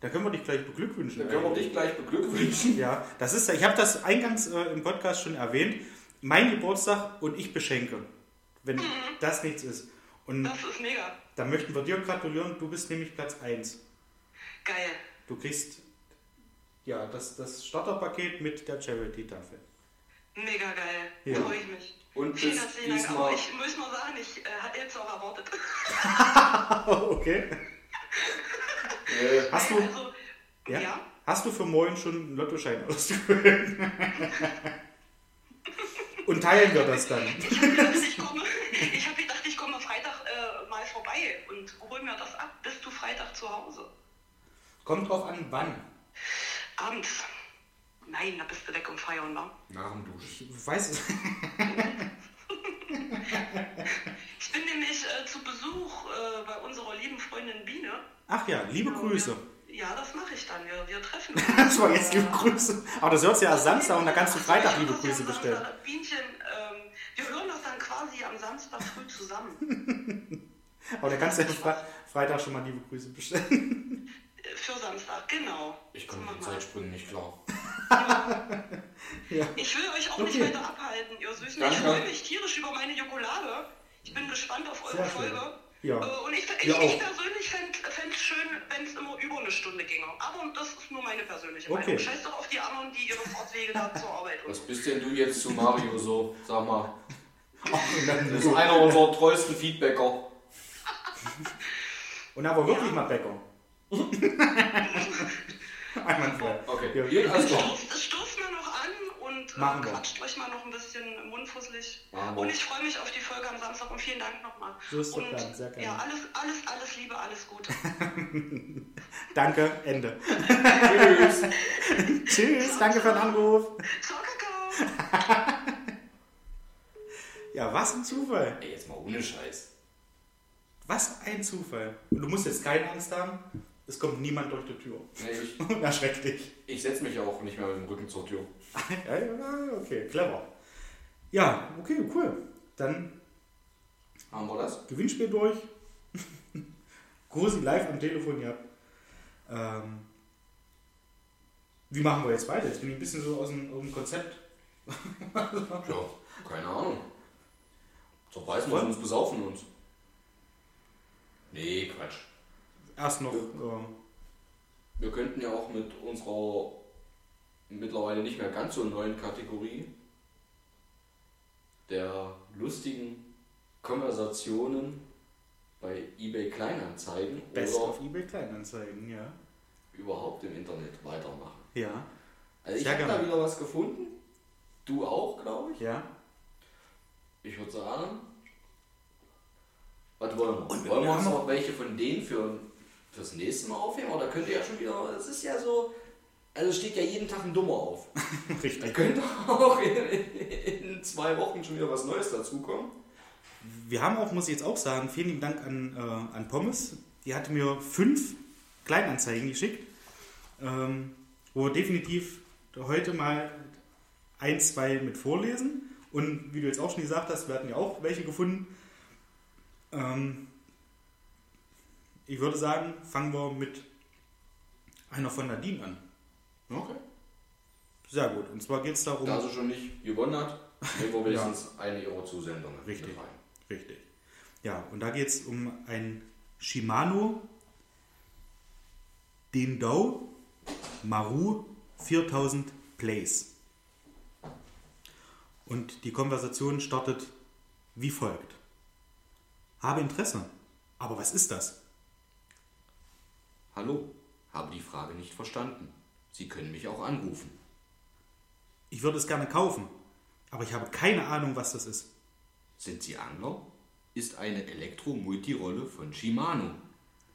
Speaker 2: Da können wir dich gleich beglückwünschen.
Speaker 1: dann können wir dich gleich beglückwünschen.
Speaker 2: Ja, das ist, ich habe das eingangs äh, im Podcast schon erwähnt. Mein Geburtstag und ich beschenke, wenn das nichts ist. Und
Speaker 3: Das ist mega.
Speaker 2: da möchten wir dir gratulieren. Du bist nämlich Platz 1.
Speaker 3: Geil.
Speaker 2: Du kriegst ja das, das Starterpaket mit der Charity-Tafel.
Speaker 3: Mega geil.
Speaker 2: Ja.
Speaker 3: Freue ich mich.
Speaker 1: Und
Speaker 3: Vielen
Speaker 1: bis
Speaker 3: herzlichen Dank.
Speaker 1: diesmal-
Speaker 3: Aber ich muss mal sagen, ich äh, hatte jetzt auch erwartet.
Speaker 2: okay.
Speaker 1: Äh,
Speaker 2: Hast du,
Speaker 3: Also,
Speaker 2: ja?
Speaker 3: ja.
Speaker 2: Hast du für morgen schon einen Lottoschein ausgefüllt? Und teilen wir das dann.
Speaker 3: Ich habe gedacht, ich komme, ich hab gedacht, ich komme Freitag äh, mal vorbei und hol mir das ab. Bist du Freitag zu Hause?
Speaker 2: Kommt drauf an, wann.
Speaker 3: Abends. Nein, da bist du weg um Feiern, ne?
Speaker 1: nach dem Duschen.
Speaker 2: Ich weiß es.
Speaker 3: Ich bin nämlich äh, zu Besuch äh, bei unserer lieben Freundin Biene.
Speaker 2: Ach ja, liebe Grüße.
Speaker 3: Ja, das mache ich dann. Wir, wir treffen uns.
Speaker 2: Das war jetzt liebe Grüße. Aber das hört ja Samstag und da kannst du Freitag liebe Grüße
Speaker 3: am
Speaker 2: bestellen.
Speaker 3: Samstag. Bienchen, ähm, wir hören das dann quasi am Samstag früh zusammen.
Speaker 2: Aber da kannst du ja Fre Freitag schon mal liebe Grüße bestellen.
Speaker 3: Für Samstag, genau.
Speaker 1: Ich komme
Speaker 3: So
Speaker 1: mit. Zeitsprüngen nicht klar.
Speaker 2: Ja.
Speaker 3: Ich will euch auch
Speaker 2: Okay.
Speaker 3: nicht weiter abhalten, ihr Süßen.
Speaker 1: Danke.
Speaker 3: Ich freue mich tierisch über meine Jokolade. Ich bin gespannt auf eure. Folge.
Speaker 2: Ja.
Speaker 3: Äh, Und ich, ich,
Speaker 2: Wir
Speaker 3: ich persönlich fände es schön, wenn es immer über eine Stunde ginge. Aber das ist nur meine persönliche
Speaker 2: Okay.
Speaker 3: Meinung. Scheiß doch auf die anderen, die ihre Fortwege da zur Arbeit
Speaker 1: Was bist denn du jetzt zu Mario so? Sag mal. Das ist einer unserer treuesten Feedbacker.
Speaker 2: Und aber wirklich mal Bäcker. Einwandfrei.
Speaker 1: Okay.
Speaker 2: Ja.
Speaker 1: Gut, alles klar.
Speaker 3: Stoßt, stoßt mal noch an und äh,
Speaker 2: wir.
Speaker 3: quatscht euch mal noch ein bisschen mundfusselig.
Speaker 1: Wir.
Speaker 3: Und ich freue mich auf die Folge am Samstag und vielen Dank nochmal.
Speaker 2: So ist
Speaker 3: und,
Speaker 2: Plan, sehr gerne.
Speaker 3: Ja, alles, alles, alles Liebe, alles Gute.
Speaker 2: Danke, Ende.
Speaker 1: Tschüss.
Speaker 2: Tschüss, danke für den Anruf.
Speaker 3: Ciao, Kakao.
Speaker 2: Ja, was ein Zufall.
Speaker 1: Ey, jetzt mal ohne Scheiß.
Speaker 2: Was ein Zufall. Und du musst jetzt keine Angst haben, es kommt niemand durch die Tür.
Speaker 1: Nee, ich
Speaker 2: Und erschreckt dich.
Speaker 1: ich setze mich auch nicht mehr mit dem Rücken zur Tür.
Speaker 2: Ja, ja, okay, clever. Ja, okay, cool. Dann
Speaker 1: Haben wir das?
Speaker 2: Gewinnspiel durch. Großi live am Telefon gehabt. Ähm, wie machen wir jetzt weiter? Jetzt bin ich ein bisschen so aus dem, aus dem Konzept.
Speaker 1: Ja, keine Ahnung. Doch weiß man, uns besaufen uns. Nee, Quatsch.
Speaker 2: Erst noch. ähm,
Speaker 1: Wir könnten ja auch mit unserer mittlerweile nicht mehr ganz so neuen Kategorie der lustigen Konversationen bei eBay Kleinanzeigen
Speaker 2: Best
Speaker 1: oder
Speaker 2: auf eBay Kleinanzeigen, ja.
Speaker 1: überhaupt im Internet weitermachen.
Speaker 2: Ja.
Speaker 1: Also ich habe da wieder was gefunden. Du auch, glaube ich.
Speaker 2: Ja.
Speaker 1: Ich würde sagen, was wollen wir?
Speaker 2: Und wir
Speaker 1: wollen wir uns
Speaker 2: noch-
Speaker 1: noch welche von denen für, fürs nächste Mal aufheben? Oder könnte ja schon wieder, es ist ja so, also steht ja jeden Tag ein Dummer auf. Da
Speaker 2: Richtig.
Speaker 1: könnte auch in, in zwei Wochen schon wieder was Neues dazukommen.
Speaker 2: Wir haben auch, muss ich jetzt auch sagen, vielen lieben Dank an, äh, an Pommes. Die hatte mir fünf Kleinanzeigen geschickt, ähm, wo wir definitiv heute mal ein, zwei mit vorlesen. Und wie du jetzt auch schon gesagt hast, wir hatten ja auch welche gefunden. Ähm, ich würde sagen, fangen wir mit einer von Nadine an.
Speaker 1: Okay.
Speaker 2: Sehr gut. Und zwar geht es darum.
Speaker 1: Da sie schon nicht gewonnen hat, nehmen wir wenigstens eine ihrer Zusendungen
Speaker 2: Richtig. Richtig. Ja, und da geht es um ein Shimano Dindau Maru 4000 Plays. Und die Konversation startet wie folgt. Habe Interesse. Aber was ist das?
Speaker 1: Hallo, habe die Frage nicht verstanden. Sie können mich auch anrufen.
Speaker 2: Ich würde es gerne kaufen, aber ich habe keine Ahnung, was das ist.
Speaker 1: Sind Sie Angler? Ist eine Elektro-Multirolle von Shimano.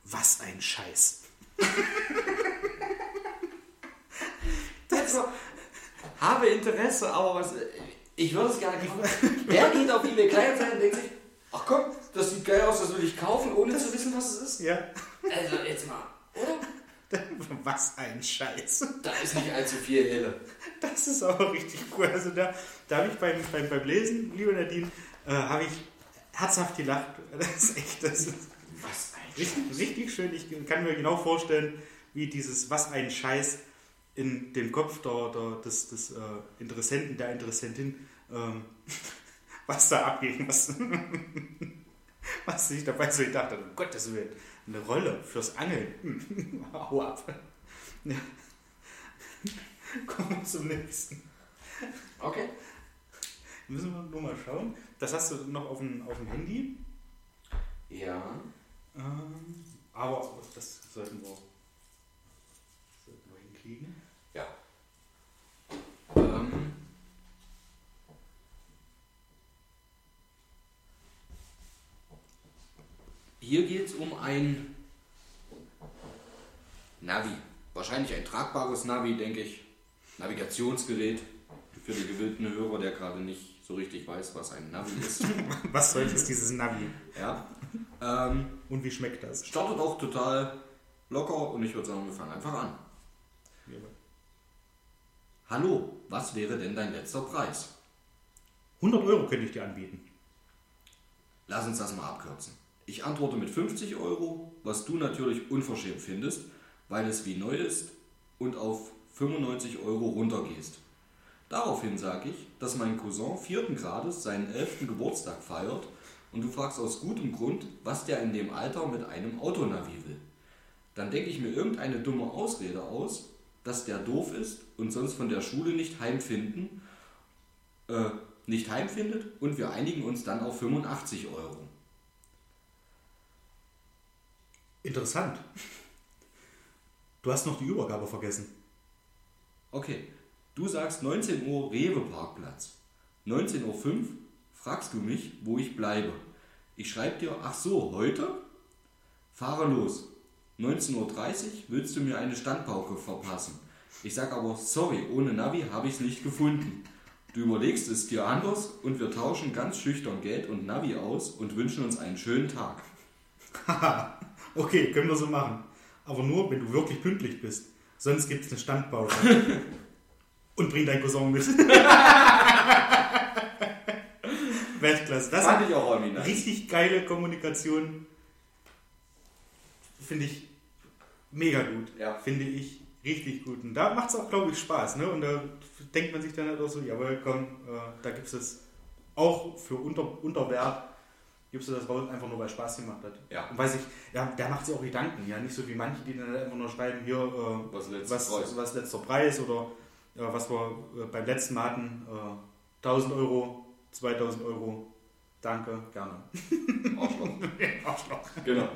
Speaker 2: Was ein Scheiß.
Speaker 1: Also, habe Interesse, aber was. Ich würde es gerne kaufen. Wer geht auf eBay Kleinanzeigen und denkt sich, ach komm, das sieht geil aus, das will ich kaufen, ohne zu wissen, was es ist?
Speaker 2: Ja.
Speaker 1: Also, jetzt mal?
Speaker 2: Was ein Scheiß.
Speaker 1: Da ist nicht allzu viel Helle.
Speaker 2: Das ist auch richtig cool. Also da, da habe ich beim, beim, beim Lesen, liebe Nadine, äh, habe ich herzhaft gelacht. Das ist echt, das ist
Speaker 1: Was ein
Speaker 2: richtig, richtig schön. Ich kann mir genau vorstellen, wie dieses Was ein Scheiß in den Kopf der, der, des, des äh, Interessenten, der Interessentin, ähm, was da abging, was, was sich dabei so gedacht hat. Um Gottes Willen, eine Rolle fürs Angeln. Hm, Hau ab. Ja. Kommen wir zum nächsten.
Speaker 1: Okay.
Speaker 2: Müssen wir nur mal schauen. Das hast du noch auf dem, auf dem Handy.
Speaker 1: Ja.
Speaker 2: Ähm, aber das sollten wir, sollten wir hinkriegen.
Speaker 1: Ja. Ähm. Hier geht es um ein Navi. Wahrscheinlich ein tragbares Navi, denke ich. Navigationsgerät für den gewillten Hörer, der gerade nicht so richtig weiß, was ein Navi ist.
Speaker 2: Was soll jetzt dieses Navi?
Speaker 1: ja. Ähm,
Speaker 2: Und wie schmeckt das?
Speaker 1: startet auch total locker und ich würde sagen, wir fangen einfach an. Hallo, was wäre denn dein letzter Preis?
Speaker 2: 100 Euro könnte ich dir anbieten.
Speaker 1: Lass uns das mal abkürzen. Ich antworte mit 50 Euro, was du natürlich unverschämt findest, weil es wie neu ist und auf 95 Euro runtergehst. Daraufhin sage ich, dass mein Cousin vierten Grades seinen 11. Geburtstag feiert und du fragst aus gutem Grund, was der in dem Alter mit einem Autonavi will. Dann denke ich mir irgendeine dumme Ausrede aus, dass der doof ist und sonst von der Schule nicht heimfinden, äh, nicht heimfindet und wir einigen uns dann auf 85 Euro.
Speaker 2: Interessant. Du hast noch die Übergabe vergessen.
Speaker 1: Okay, du sagst 19 Uhr Rewe Parkplatz. 19.05 Uhr fragst du mich, wo ich bleibe. Ich schreibe dir, ach so, heute? Fahre los. 19.30 Uhr willst du mir eine Standpauke verpassen. Ich sag aber, sorry, ohne Navi habe ich es nicht gefunden. Du überlegst es dir anders und wir tauschen ganz schüchtern Geld und Navi aus und wünschen uns einen schönen Tag.
Speaker 2: Okay, können wir so machen. Aber nur, wenn du wirklich pünktlich bist. Sonst gibt es eine Standpause. Und bring dein Cousin mit. Weltklasse. Das
Speaker 1: Fand ich auch nice.
Speaker 2: richtig geile Kommunikation. Finde ich mega gut.
Speaker 1: Ja.
Speaker 2: Finde ich richtig gut. Und da macht es auch, glaube ich, Spaß. Ne? Und da denkt man sich dann halt auch so, jawohl, komm, äh, da gibt es auch für unter, Unterwert gibst du das raus, einfach nur weil es Spaß gemacht hat.
Speaker 1: Ja.
Speaker 2: Und weiß ich, ja, der macht sich auch Gedanken, ja, nicht so wie manche, die dann einfach nur schreiben, hier, äh,
Speaker 1: Was letzter
Speaker 2: was,
Speaker 1: Preis.
Speaker 2: was letzter Preis oder ja, was wir äh, beim letzten Mal hatten, äh, 1000 Euro, 2000 Euro, danke, gerne.
Speaker 1: Arschloch.
Speaker 2: Arschloch.
Speaker 1: Genau.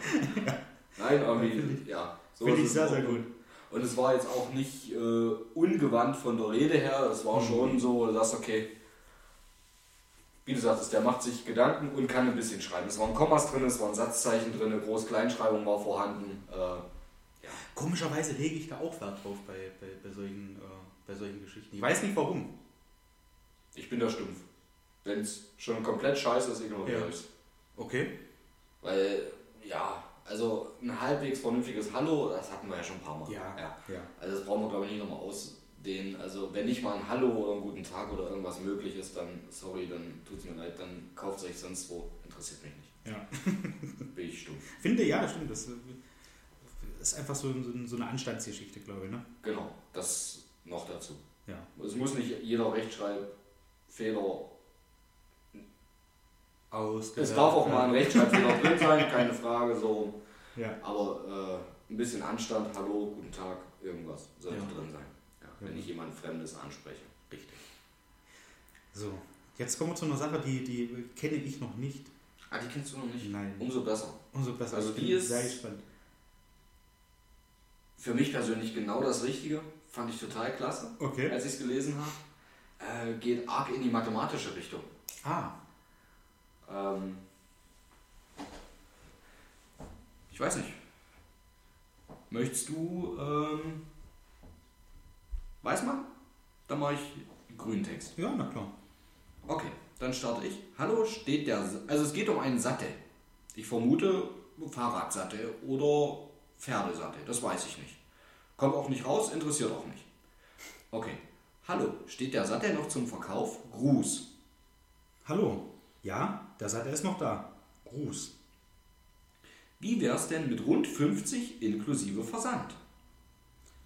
Speaker 1: Nein, aber
Speaker 2: Ja,
Speaker 1: wie, ja. so
Speaker 2: Finde ich sehr, sehr
Speaker 1: Ordnung.
Speaker 2: gut.
Speaker 1: Und es war jetzt auch nicht äh, ungewandt von der Rede her. Es war
Speaker 2: Mhm.
Speaker 1: schon so, du sagst, okay, wie du sagtest, der macht sich Gedanken und kann ein bisschen schreiben. Es waren Kommas drin, es waren Satzzeichen drin, Groß-Kleinschreibung war vorhanden. Äh,
Speaker 2: Komischerweise lege ich da auch Wert drauf bei, bei, bei, solchen, äh, bei solchen Geschichten. Ich weiß nicht warum.
Speaker 1: ich bin da stumpf. Wenn es schon komplett scheiße ist, ignoriere
Speaker 2: Ja.
Speaker 1: ich es.
Speaker 2: Okay.
Speaker 1: Weil, ja, also ein halbwegs vernünftiges Hallo, das hatten wir ja schon ein paar Mal.
Speaker 2: Ja.
Speaker 1: ja.
Speaker 2: Ja.
Speaker 1: Also das brauchen wir glaube ich nicht nochmal ausdehnen. Also wenn nicht mal ein Hallo oder einen guten Tag oder irgendwas möglich ist, dann sorry, dann tut es mir leid, dann kauft es euch sonst wo. Interessiert mich nicht.
Speaker 2: ja.
Speaker 1: Bin ich stumpf.
Speaker 2: Finde, ja, stimmt. Das äh, ist einfach so, so, so eine Anstandsgeschichte, glaube ich. Ne?
Speaker 1: Genau, das noch dazu.
Speaker 2: Ja.
Speaker 1: Es muss nicht jeder Rechtschreibfehler.
Speaker 2: Aus
Speaker 1: Es darf auch mal ein Rechtschreibfehler drin sein, keine Frage, so.
Speaker 2: Ja.
Speaker 1: Aber äh, ein bisschen Anstand, Hallo, guten Tag, irgendwas sollte
Speaker 2: Ja.
Speaker 1: drin sein. Wenn ich jemand Fremdes anspreche.
Speaker 2: Richtig. So, jetzt kommen wir zu einer Sache, die, die kenne ich noch nicht.
Speaker 1: Ah, die kennst du noch nicht?
Speaker 2: Nein.
Speaker 1: Umso besser.
Speaker 2: Umso besser.
Speaker 1: Also
Speaker 2: ich
Speaker 1: die ist-
Speaker 2: sehr gespannt.
Speaker 1: Für mich persönlich genau das Richtige. Fand ich total klasse,
Speaker 2: Okay.
Speaker 1: als ich es gelesen habe. Äh, geht arg in die mathematische Richtung.
Speaker 2: Ah,
Speaker 1: Ähm, ich weiß nicht. Möchtest du ähm, weiß man? Dann mache ich grünen Text.
Speaker 2: ja, na klar.
Speaker 1: Okay, dann starte ich. Hallo, steht der. Also es geht um einen Sattel. Ich vermute Fahrradsattel oder Pferdesattel. Das weiß ich nicht. Kommt auch nicht raus, interessiert auch nicht. Okay. Hallo, steht der Sattel noch zum Verkauf? Gruß.
Speaker 2: Hallo. Ja, der Sattel ist noch da. Gruß.
Speaker 1: Wie wär's denn mit rund 50 inklusive Versand?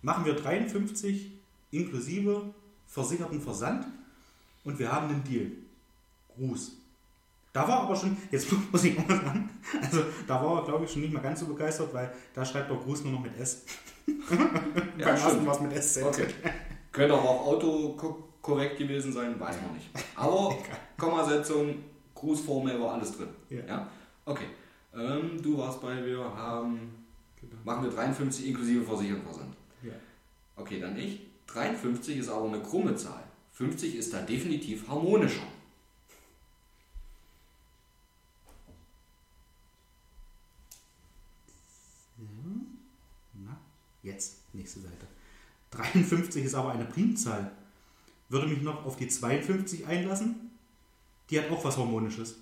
Speaker 2: Machen wir 53 inklusive versicherten Versand und wir haben einen Deal. Gruß. Da war aber schon, jetzt muss ich auch mal sagen, also da war er glaube ich schon nicht mehr ganz so begeistert, weil da schreibt der Gruß nur noch mit S. Beim ersten war es mit S.
Speaker 1: Okay. Könnte auch auf Auto ko- korrekt gewesen sein, weiß man nicht. Aber Kommasetzung, Grußformel war alles drin.
Speaker 2: Ja.
Speaker 1: Okay. Ähm, du warst bei, wir haben,
Speaker 2: Genau.
Speaker 1: machen wir 53 inklusive Versicherung Versand.
Speaker 2: Ja.
Speaker 1: Okay, dann ich. 53 ist aber eine krumme Zahl. 50 ist da definitiv harmonischer.
Speaker 2: Na, jetzt, nächste Seite. 53 ist aber eine Primzahl. Würde mich noch auf die 52 einlassen? Die hat auch was Harmonisches.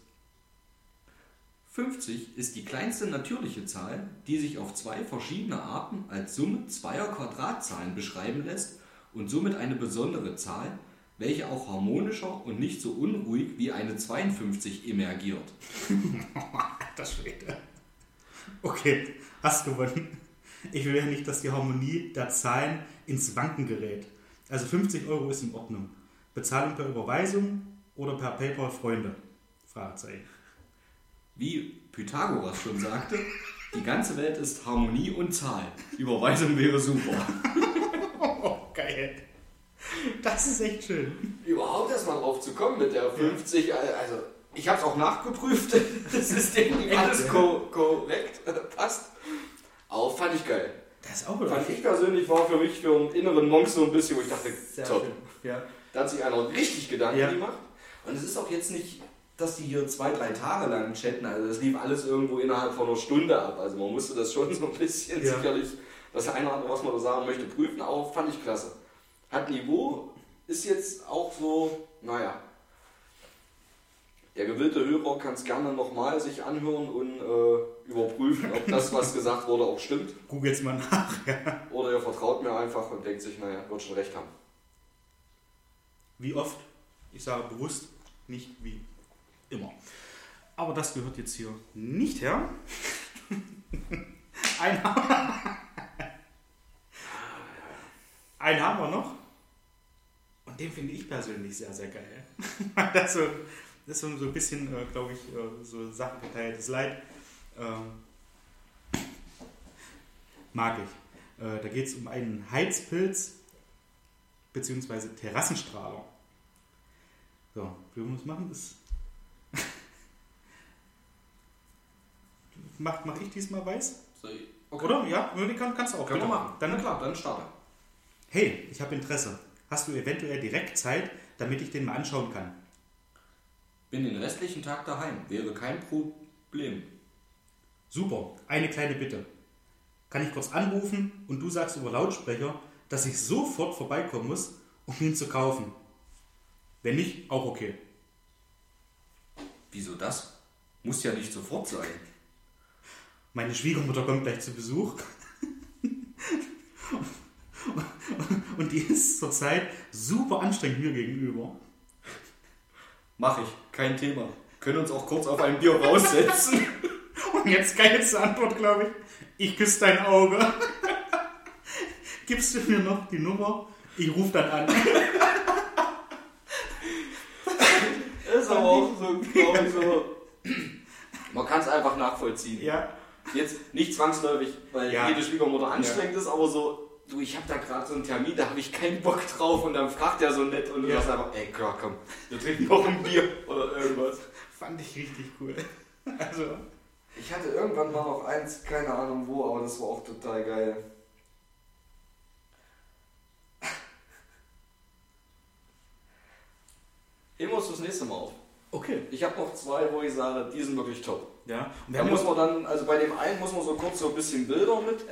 Speaker 1: 50 ist die kleinste natürliche Zahl, die sich auf zwei verschiedene Arten als Summe zweier Quadratzahlen beschreiben lässt und somit eine besondere Zahl, welche auch harmonischer und nicht so unruhig wie eine 52 emergiert.
Speaker 2: Das Schwede. Okay, hast gewonnen. Ich will ja nicht, dass die Harmonie der Zahlen ins Wanken gerät. Also 50 Euro ist in Ordnung. Bezahlung per Überweisung oder per PayPal Freunde? Fragezeichen.
Speaker 1: Wie Pythagoras schon sagte, die ganze Welt ist Harmonie und Zahl. Überweisung wäre super.
Speaker 2: Das ist echt schön.
Speaker 1: Überhaupt erstmal drauf zu kommen mit der 50, also ich habe es auch nachgeprüft, das
Speaker 2: Echt,
Speaker 1: alles ko korrekt, passt. Auch fand ich geil.
Speaker 2: Das ist auch
Speaker 1: Fand ich persönlich war für mich für einen inneren Monk so ein bisschen, wo ich dachte,
Speaker 2: sehr
Speaker 1: top.
Speaker 2: schön. Ja.
Speaker 1: Da hat sich einer richtig Gedanken
Speaker 2: Ja.
Speaker 1: gemacht. Und es ist auch jetzt nicht, dass die hier zwei, drei Tage lang chatten. Also das lief alles irgendwo innerhalb von einer Stunde ab. Also man musste das schon so ein bisschen
Speaker 2: Ja.
Speaker 1: sicherlich, das eine oder andere, was man da sagen möchte, prüfen. Aber fand ich klasse. Hat Niveau, ist jetzt auch so, naja. Der gewillte Hörer kann es gerne nochmal sich anhören und äh, überprüfen, ob das, was gesagt wurde, auch stimmt.
Speaker 2: Google mal nach. Ja.
Speaker 1: Oder ihr vertraut mir einfach und denkt sich, naja, wird schon recht haben.
Speaker 2: Wie oft? Ich sage bewusst, nicht wie immer. Aber das gehört jetzt hier nicht her. Ein, Einen haben wir noch. Den finde ich persönlich sehr, sehr geil. Das so, Das ist so ein bisschen, äh, glaube ich, äh, so sachgeteiltes Leid. Ähm, mag ich. Äh, da geht es um einen Heizpilz bzw. Terrassenstrahler. So, wir das machen, ist. mach, mach ich diesmal weiß?
Speaker 1: Okay.
Speaker 2: Oder? Ja, kann, kannst du auch.
Speaker 1: Können wir machen.
Speaker 2: Dann,
Speaker 1: Na klar, dann starte.
Speaker 2: hey, ich habe Interesse. Hast du eventuell direkt Zeit, damit ich den mal anschauen kann?
Speaker 1: Bin den restlichen Tag daheim. Wäre kein Problem.
Speaker 2: Super, eine kleine Bitte. Kann ich kurz anrufen und du sagst über Lautsprecher, dass ich sofort vorbeikommen muss, um ihn zu kaufen? Wenn nicht, auch okay.
Speaker 1: Wieso das? Muss ja nicht sofort sein.
Speaker 2: Meine Schwiegermutter kommt gleich zu Besuch. Und die ist zurzeit super anstrengend mir gegenüber.
Speaker 1: Mach ich. Kein Thema. Können uns auch kurz auf ein Bier raussetzen.
Speaker 2: Und jetzt geilste Antwort, glaube ich. Ich küsse dein Auge. Gibst du mir noch die Nummer? Ich rufe dann an.
Speaker 1: ist aber auch so, glaube ich, so. Man kann es einfach nachvollziehen.
Speaker 2: Ja.
Speaker 1: Jetzt nicht zwangsläufig, weil
Speaker 2: Ja.
Speaker 1: jede Schwiegermutter anstrengend ist, aber so, du, ich habe da gerade so einen Termin, da habe ich keinen Bock drauf und dann fragt er so nett und du
Speaker 2: Ja.
Speaker 1: sagst einfach, ey, klar, komm, wir trinken noch ein Bier oder irgendwas.
Speaker 2: Fand ich richtig cool. Also,
Speaker 1: Ich hatte irgendwann mal noch eins, keine Ahnung wo, aber das war auch total geil. Heben wir uns das nächste Mal auf.
Speaker 2: okay.
Speaker 1: Ich habe noch zwei, wo ich sage, die sind wirklich top.
Speaker 2: Ja. Und
Speaker 1: Da muss man dann, also bei dem einen muss man so kurz so ein bisschen Bilder mit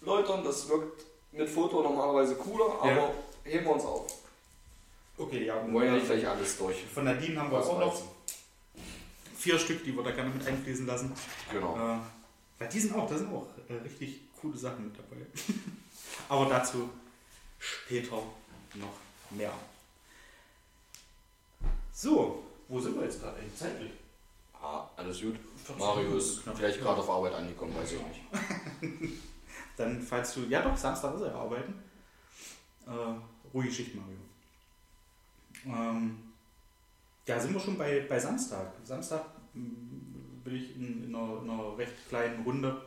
Speaker 1: erläutern. Das wirkt mit Foto normalerweise cooler, aber
Speaker 2: Ja.
Speaker 1: heben wir uns auf.
Speaker 2: okay, ja.
Speaker 1: Wir wollen ja nicht gleich alles durch.
Speaker 2: Von Nadine haben wir auch noch vier Stück, die wir da gerne mit einfließen lassen.
Speaker 1: Genau.
Speaker 2: Äh, weil die sind auch, da sind auch äh, richtig coole Sachen mit dabei. Aber dazu später noch mehr. So, wo sind wir jetzt gerade zeitlich?
Speaker 1: Ah, alles gut.
Speaker 2: 14
Speaker 1: Mario ist vielleicht gerade auf Arbeit angekommen, weiß ich nicht.
Speaker 2: Dann, falls du, ja doch, Samstag ist er ja arbeiten. Äh, ruhige Schicht, Mario. Ähm, ja, sind wir schon bei, bei Samstag. Samstag mm, will ich in, in, einer, in einer recht kleinen Runde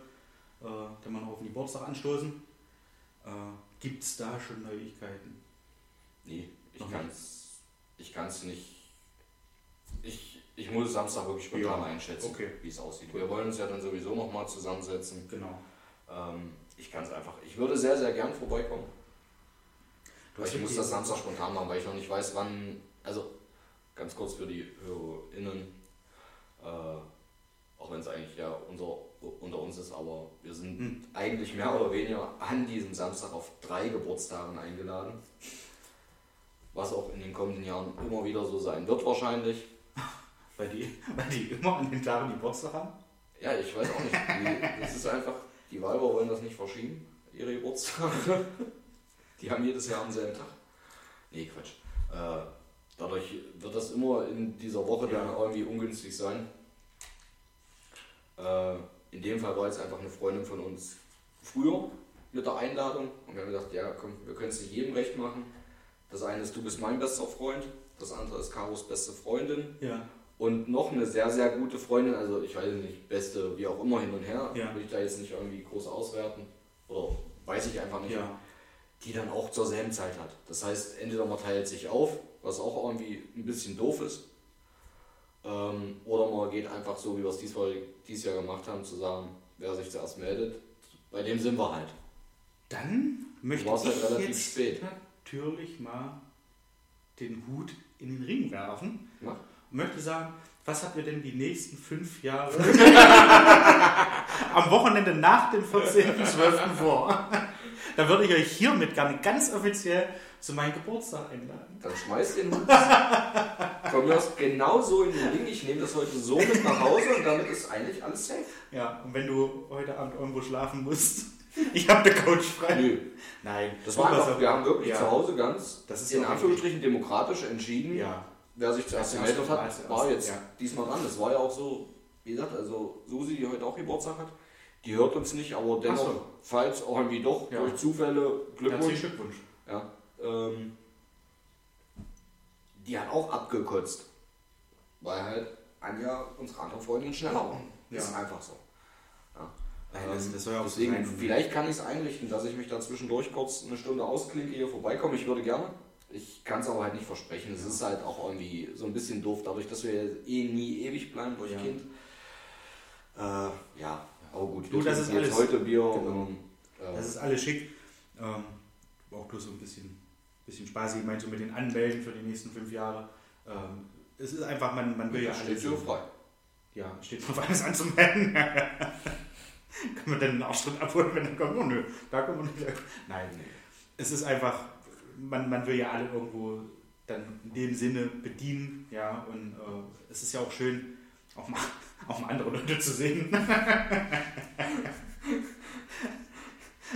Speaker 2: äh, dann mal noch auf den Geburtstag anstoßen. Äh, Gibt es da schon Neuigkeiten?
Speaker 1: Nee, ich
Speaker 2: Noch
Speaker 1: kann's, ich kann's nicht. Ich, ich muss Samstag wirklich spontan
Speaker 2: Ja,
Speaker 1: einschätzen,
Speaker 2: okay.
Speaker 1: wie es aussieht. Wir wollen uns ja dann sowieso nochmal zusammensetzen.
Speaker 2: Genau.
Speaker 1: Ähm, ich kann es einfach. Ich würde sehr, sehr gern vorbeikommen.
Speaker 2: Du
Speaker 1: ich muss das Samstag spontan machen, weil ich noch nicht weiß, wann. Also, ganz kurz für die HörerInnen. Äh, auch wenn es eigentlich ja unser, unter uns ist, aber wir sind
Speaker 2: Hm.
Speaker 1: eigentlich mehr oder weniger an diesem Samstag auf drei Geburtstagen eingeladen. Was auch in den kommenden Jahren immer wieder so sein wird, wahrscheinlich.
Speaker 2: Weil die, weil die immer an den Tagen die Geburtstag haben?
Speaker 1: Ja, ich weiß auch nicht. Die, das ist einfach, die Weiber wollen das nicht verschieben, ihre Geburtstage. Die haben jedes Jahr am selben Tag. Nee, Quatsch. Äh, dadurch wird das immer in dieser Woche dann
Speaker 2: Ja.
Speaker 1: irgendwie ungünstig sein. Äh, in dem Fall war jetzt einfach eine Freundin von uns früher mit der Einladung und wir haben gedacht, ja komm, wir können es nicht jedem recht machen. Das eine ist, du bist mein bester Freund, das andere ist Karos beste Freundin
Speaker 2: Ja.
Speaker 1: Und noch eine sehr, sehr gute Freundin, also ich weiß nicht, beste, wie auch immer hin und her,
Speaker 2: Ja.
Speaker 1: will ich da jetzt nicht irgendwie groß auswerten oder weiß ich einfach nicht,
Speaker 2: Ja.
Speaker 1: die dann auch zur selben Zeit hat. Das heißt, entweder man teilt sich auf, was auch irgendwie ein bisschen doof ist, ähm, oder man geht einfach so, wie wir es diesmal, dieses Jahr gemacht haben, zu sagen, wer sich zuerst meldet, bei dem sind wir halt.
Speaker 2: Dann möchte
Speaker 1: halt
Speaker 2: ich
Speaker 1: relativ
Speaker 2: jetzt
Speaker 1: spät.
Speaker 2: natürlich mal den Hut in den Ring werfen
Speaker 1: Ja?
Speaker 2: Möchte sagen, was hatten wir denn die nächsten fünf Jahre am Wochenende nach dem 14.12. vor? Da würde ich euch hiermit gerne ganz offiziell zu meinem Geburtstag einladen.
Speaker 1: Dann schmeiß den Hut von mir aus genau so in den Ring. Ich nehme das heute so mit nach Hause und damit ist eigentlich alles safe.
Speaker 2: Ja, und wenn du heute Abend irgendwo schlafen musst, ich habe eine Couch frei.
Speaker 1: Nö,
Speaker 2: Nein,
Speaker 1: das war einfach, wir haben wirklich
Speaker 2: Ja.
Speaker 1: zu Hause ganz
Speaker 2: Das ist
Speaker 1: in Anführungsstrichen demokratisch entschieden,
Speaker 2: Ja,
Speaker 1: wer sich zuerst gemeldet hat, war jetzt
Speaker 2: ja.
Speaker 1: diesmal dran. Das war ja auch so, wie gesagt, also Susi, die heute auch Geburtstag hat, die hört uns nicht, aber dennoch,
Speaker 2: so.
Speaker 1: falls auch irgendwie doch
Speaker 2: Ja.
Speaker 1: durch Zufälle, Glückwunsch.
Speaker 2: Glückwunsch.
Speaker 1: Ja, ähm, die hat auch abgekotzt. Weil halt Anja, unsere andere Freundin, schneller war.
Speaker 2: Ja.
Speaker 1: Ist einfach so. Ja.
Speaker 2: Nein, das- das soll ja auch
Speaker 1: deswegen,
Speaker 2: sein.
Speaker 1: vielleicht kann ich es einrichten, dass ich mich da zwischendurch kurz eine Stunde ausklinke, hier vorbeikomme. Ich würde gerne. Ich kann es aber halt nicht versprechen. Es ist halt auch irgendwie so ein bisschen doof, dadurch, dass wir eh nie ewig bleiben durch
Speaker 2: Ja.
Speaker 1: Kind. Äh, ja, aber gut.
Speaker 2: Du, das ist
Speaker 1: jetzt
Speaker 2: alles-
Speaker 1: heute Bier.
Speaker 2: genau.
Speaker 1: Und, äh,
Speaker 2: Das ist alles schick. Ähm, auch bloß so ein bisschen, bisschen spaßig. Ich meine, so mit den Anwälten für die nächsten fünf Jahre. Ähm, es ist einfach, man, man will ja
Speaker 1: das steht
Speaker 2: alles.
Speaker 1: dir frei.
Speaker 2: Ja, steht drauf, alles anzumelden. Kann man dann einen Arschtritt abholen, wenn dann kommt, oh nö, da kommt man nicht. Nein, es ist einfach, man, man will ja alle irgendwo dann in dem Sinne bedienen, ja, und äh, es ist ja auch schön, auch mal, auch mal andere Leute zu sehen.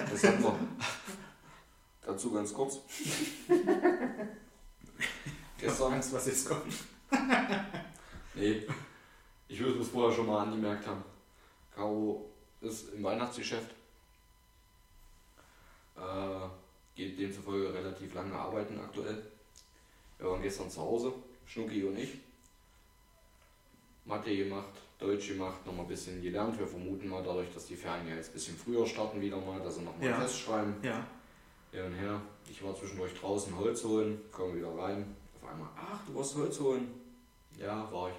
Speaker 1: Das hatten wir. Dazu ganz kurz. Gestern
Speaker 2: Angst, was jetzt kommt.
Speaker 1: Nee, ich würde es vorher schon mal angemerkt haben. Caro ist im Weihnachtsgeschäft. Äh, geht demzufolge relativ lange arbeiten aktuell. Wir waren gestern zu Hause, Schnucki und ich. Mathe gemacht, Deutsch gemacht, nochmal ein bisschen gelernt. Wir vermuten mal dadurch, dass die Ferien ja jetzt ein bisschen früher starten wieder mal, dass sie nochmal
Speaker 2: Ja.
Speaker 1: festschreiben.
Speaker 2: Ja.
Speaker 1: Her und her. Ich war zwischendurch draußen Holz holen, komme wieder rein. Auf einmal, ach, du warst Holz holen. Ja, war ich.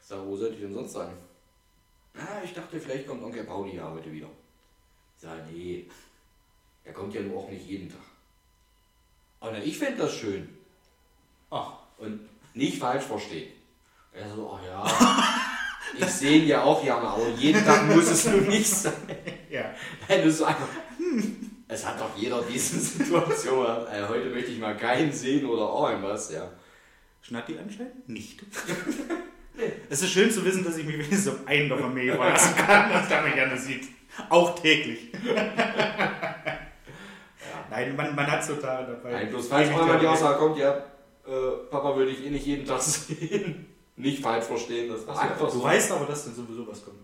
Speaker 1: Ich sage, wo sollte ich denn sonst sein? Ah, ich dachte, vielleicht kommt Onkel Pauli ja heute wieder. Ich sage, nee, er kommt ja nur auch nicht jeden Tag. Aber ich fände das schön.
Speaker 2: Ach,
Speaker 1: Und nicht falsch verstehen. Er so, ach ja, ich sehe ihn ja auch gerne, aber jeden Tag muss es nun nicht sein.
Speaker 2: ja.
Speaker 1: Nein, du so einfach. Es hat doch jeder diese Situation. Äh, heute möchte ich mal keinen sehen oder auch irgendwas, ja.
Speaker 2: Schnatti anscheinend? Nicht. es ist schön zu wissen, dass ich mich wenigstens auf einen Familie verlassen kann, was der mich gerne sieht. Auch täglich. Nein, man, man hat so da dabei.
Speaker 1: Nein, bloß falls mal die Aussage kommt, ja, äh, Papa würde ich eh nicht jeden Tag sehen. Nicht falsch verstehen, das war einfach
Speaker 2: Du
Speaker 1: so.
Speaker 2: weißt aber, dass dann sowieso was kommt.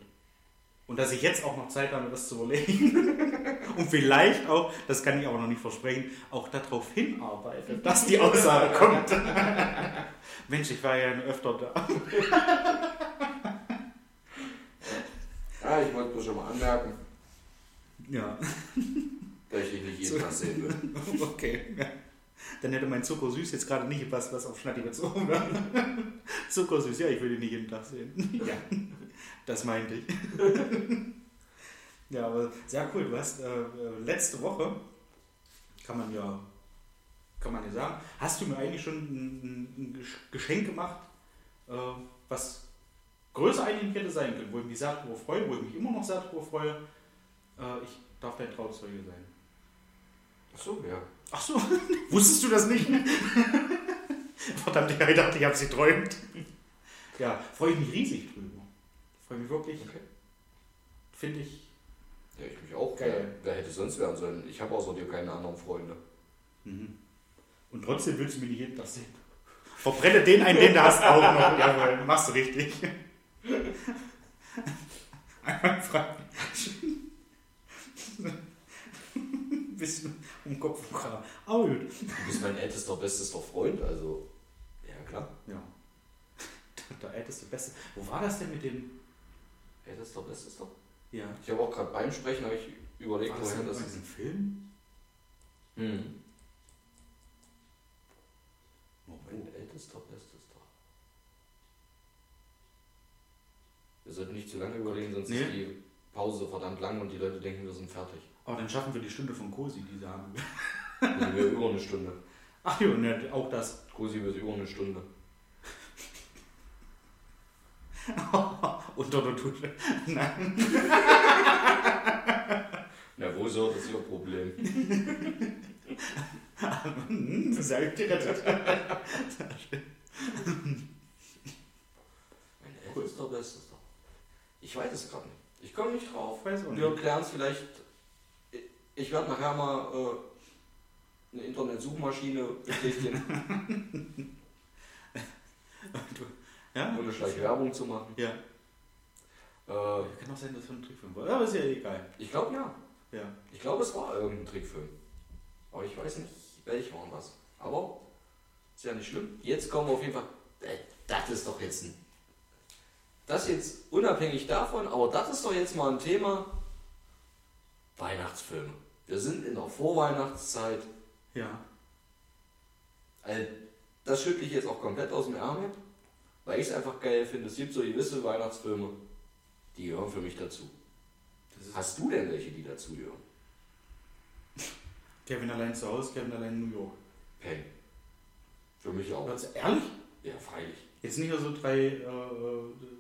Speaker 2: Und dass ich jetzt auch noch Zeit habe, das zu überlegen. Und vielleicht auch, das kann ich aber noch nicht versprechen, auch darauf hinarbeite, dass die Aussage kommt. Mensch, ich war ja öfter da.
Speaker 1: Ja, ich wollte bloß schon mal anmerken,
Speaker 2: Ja,
Speaker 1: dass ich nicht jeden. Tag sehen will.
Speaker 2: okay. Ja. Dann hätte mein Zuckersüß jetzt gerade nicht gepasst, was auf Schnatti bezogen war. Zuckersüß, ja, ich will ihn nicht jeden Tag sehen. Ja, das meinte ich. Ja, aber sehr cool. Du hast äh, letzte Woche, kann man ja, kann man ja sagen, hast du mir eigentlich schon ein, ein Gesch- Geschenk gemacht, äh, was größer eigentlich hätte sein können, wo ich mich sehr darüber freue, wo ich mich immer noch sehr darüber freue. Äh, ich darf dein Trauzeuge sein.
Speaker 1: Achso, ja.
Speaker 2: Ach so, wusstest du das nicht? Verdammt, ich dachte, ich habe sie träumt. Ja, freue ich mich riesig drüber. Freue mich wirklich.
Speaker 1: Okay.
Speaker 2: Finde ich.
Speaker 1: Ja, ich mich auch.
Speaker 2: Geil.
Speaker 1: Wer, wer hätte sonst werden sollen? Ich habe außer dir keine anderen Freunde.
Speaker 2: Mhm. Und trotzdem willst du mich nicht jeden Tag sehen. Verbrenne den einen, den du hast auch noch. Jawohl, machst du richtig. Einmal fragen. Ein bisschen um Kopf Kragen. Aber gut.
Speaker 1: Du bist mein ältester, bestester Freund, also. Ja, klar.
Speaker 2: Ja. Der älteste, beste. Wo war das denn mit dem.
Speaker 1: Ältester, bestester?
Speaker 2: Ja.
Speaker 1: Ich habe auch gerade beim Sprechen habe ich überlegt,
Speaker 2: War das
Speaker 1: woher das ist.
Speaker 2: diesem Film?
Speaker 1: Mhm.
Speaker 2: Oh,
Speaker 1: Mein ältester, bestester. Wir sollten nicht zu lange überlegen, sonst
Speaker 2: Nee.
Speaker 1: ist die Pause verdammt lang und die Leute denken, wir sind fertig.
Speaker 2: Aber dann schaffen wir die Stunde von Cosi, die sie haben.
Speaker 1: Dann sind wir über eine Stunde.
Speaker 2: Ach ja, ne, auch das.
Speaker 1: Cosi wird über eine Stunde.
Speaker 2: Unter der Dusche. Nein.
Speaker 1: Na, wo ist das ihr Problem?
Speaker 2: Sehr gut gerettet.
Speaker 1: Mein ältester, bestester. Ich weiß es gerade nicht. Ich komme nicht drauf.
Speaker 2: Weiß auch
Speaker 1: Wir
Speaker 2: nicht.
Speaker 1: klären es vielleicht. Ich werde nachher mal äh, eine Internetsuchmaschine besichtigen,
Speaker 2: Ja?
Speaker 1: ohne gleich Werbung zu machen.
Speaker 2: Ja.
Speaker 1: Äh,
Speaker 2: Kann auch sein, dass es ein Trickfilm war. Aber ist ja egal.
Speaker 1: ich glaube ja.
Speaker 2: Ja.
Speaker 1: Ich glaube, es war irgendein Trickfilm. Aber ich weiß nicht, welcher war das. Aber Ist ja nicht schlimm. Jetzt kommen wir auf jeden Fall. Äh, das ist doch jetzt ein. Das jetzt unabhängig davon, aber das ist doch jetzt mal ein Thema. Weihnachtsfilme. Wir sind in der Vorweihnachtszeit.
Speaker 2: Ja.
Speaker 1: Also, das schüttle ich jetzt auch komplett aus dem Ärmel, weil ich es einfach geil finde. Es gibt so gewisse Weihnachtsfilme, die gehören für mich dazu. Hast du denn welche, die dazu gehören?
Speaker 2: Kevin allein zu Hause, Kevin allein in New York.
Speaker 1: Pen. Für mich auch.
Speaker 2: Also, ehrlich?
Speaker 1: Ja, freilich.
Speaker 2: Jetzt nicht nur so drei. Äh,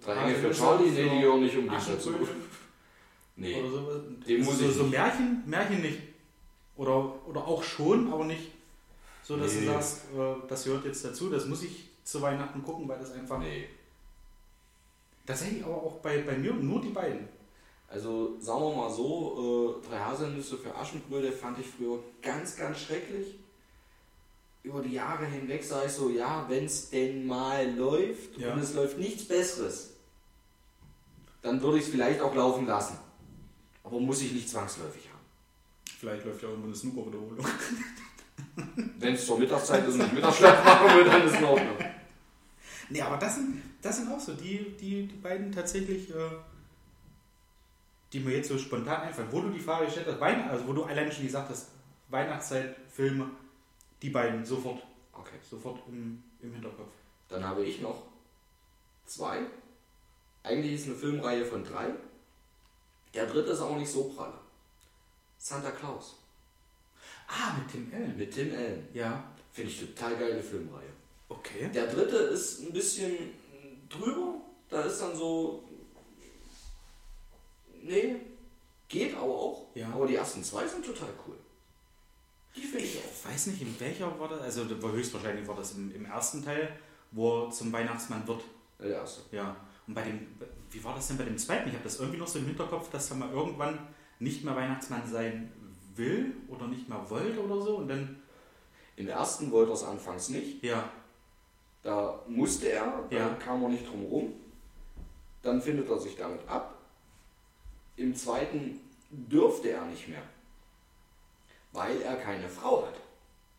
Speaker 1: Drei Engel für Charlie, nee, die gehören nicht unbedingt dazu. Nee.
Speaker 2: Oder sowas.
Speaker 1: Den
Speaker 2: Also
Speaker 1: muss
Speaker 2: so,
Speaker 1: ich
Speaker 2: so
Speaker 1: nicht.
Speaker 2: Märchen, Märchen nicht. Oder, oder auch schon, aber nicht so, dass
Speaker 1: Nee.
Speaker 2: du sagst, äh, das gehört jetzt dazu, das muss ich zu Weihnachten gucken, weil das einfach.
Speaker 1: Nee.
Speaker 2: Tatsächlich aber auch bei, bei mir nur die beiden.
Speaker 1: Also sagen wir mal so, äh, drei Haselnüsse für Aschenbrödel fand ich früher ganz, ganz schrecklich. Über die Jahre hinweg sage ich so, ja, wenn es denn mal läuft
Speaker 2: Ja.
Speaker 1: und es läuft nichts Besseres, dann würde ich es vielleicht auch laufen lassen. Aber muss ich nicht zwangsläufig haben.
Speaker 2: Vielleicht läuft ja irgendwo eine Snooker-Wiederholung.
Speaker 1: Wenn es zur Mittagszeit ist und ich Mittagsschlaf machen will, dann ist es in Ordnung.
Speaker 2: Nee, aber das sind, das sind auch so die, die, die beiden tatsächlich, äh, die mir jetzt so spontan einfallen. Wo du die Frage gestellt hast, Weihnachten, also wo du allein schon gesagt hast, Weihnachtszeitfilme, die beiden sofort,
Speaker 1: Okay.
Speaker 2: sofort im, im Hinterkopf.
Speaker 1: Dann habe ich noch zwei. Eigentlich ist eine Filmreihe von drei. Der dritte ist auch nicht so pralle. Santa Claus
Speaker 2: Ah, mit Tim Allen.
Speaker 1: mit Tim Allen.
Speaker 2: Ja,
Speaker 1: Finde ich total geile Filmreihe.
Speaker 2: okay.
Speaker 1: Der dritte ist ein bisschen drüber. Da ist dann so. Nee, geht aber auch.
Speaker 2: Ja.
Speaker 1: Aber die ersten zwei sind total cool. Die finde ich auch.
Speaker 2: Ich weiß nicht, in welcher war das, also höchstwahrscheinlich war das im, im ersten Teil, wo er zum Weihnachtsmann wird.
Speaker 1: Der erste.
Speaker 2: Ja. Und bei dem, wie war das denn bei dem zweiten? Ich habe das irgendwie noch so im Hinterkopf, dass er mal irgendwann nicht mehr Weihnachtsmann sein will oder nicht mehr wollte oder so. Und dann,
Speaker 1: Im ersten wollte er es anfangs nicht.
Speaker 2: ja,
Speaker 1: Da musste er, da
Speaker 2: Ja.
Speaker 1: kam er nicht drum rum. Dann findet er sich damit ab. Im zweiten dürfte er nicht mehr, weil er keine Frau hat.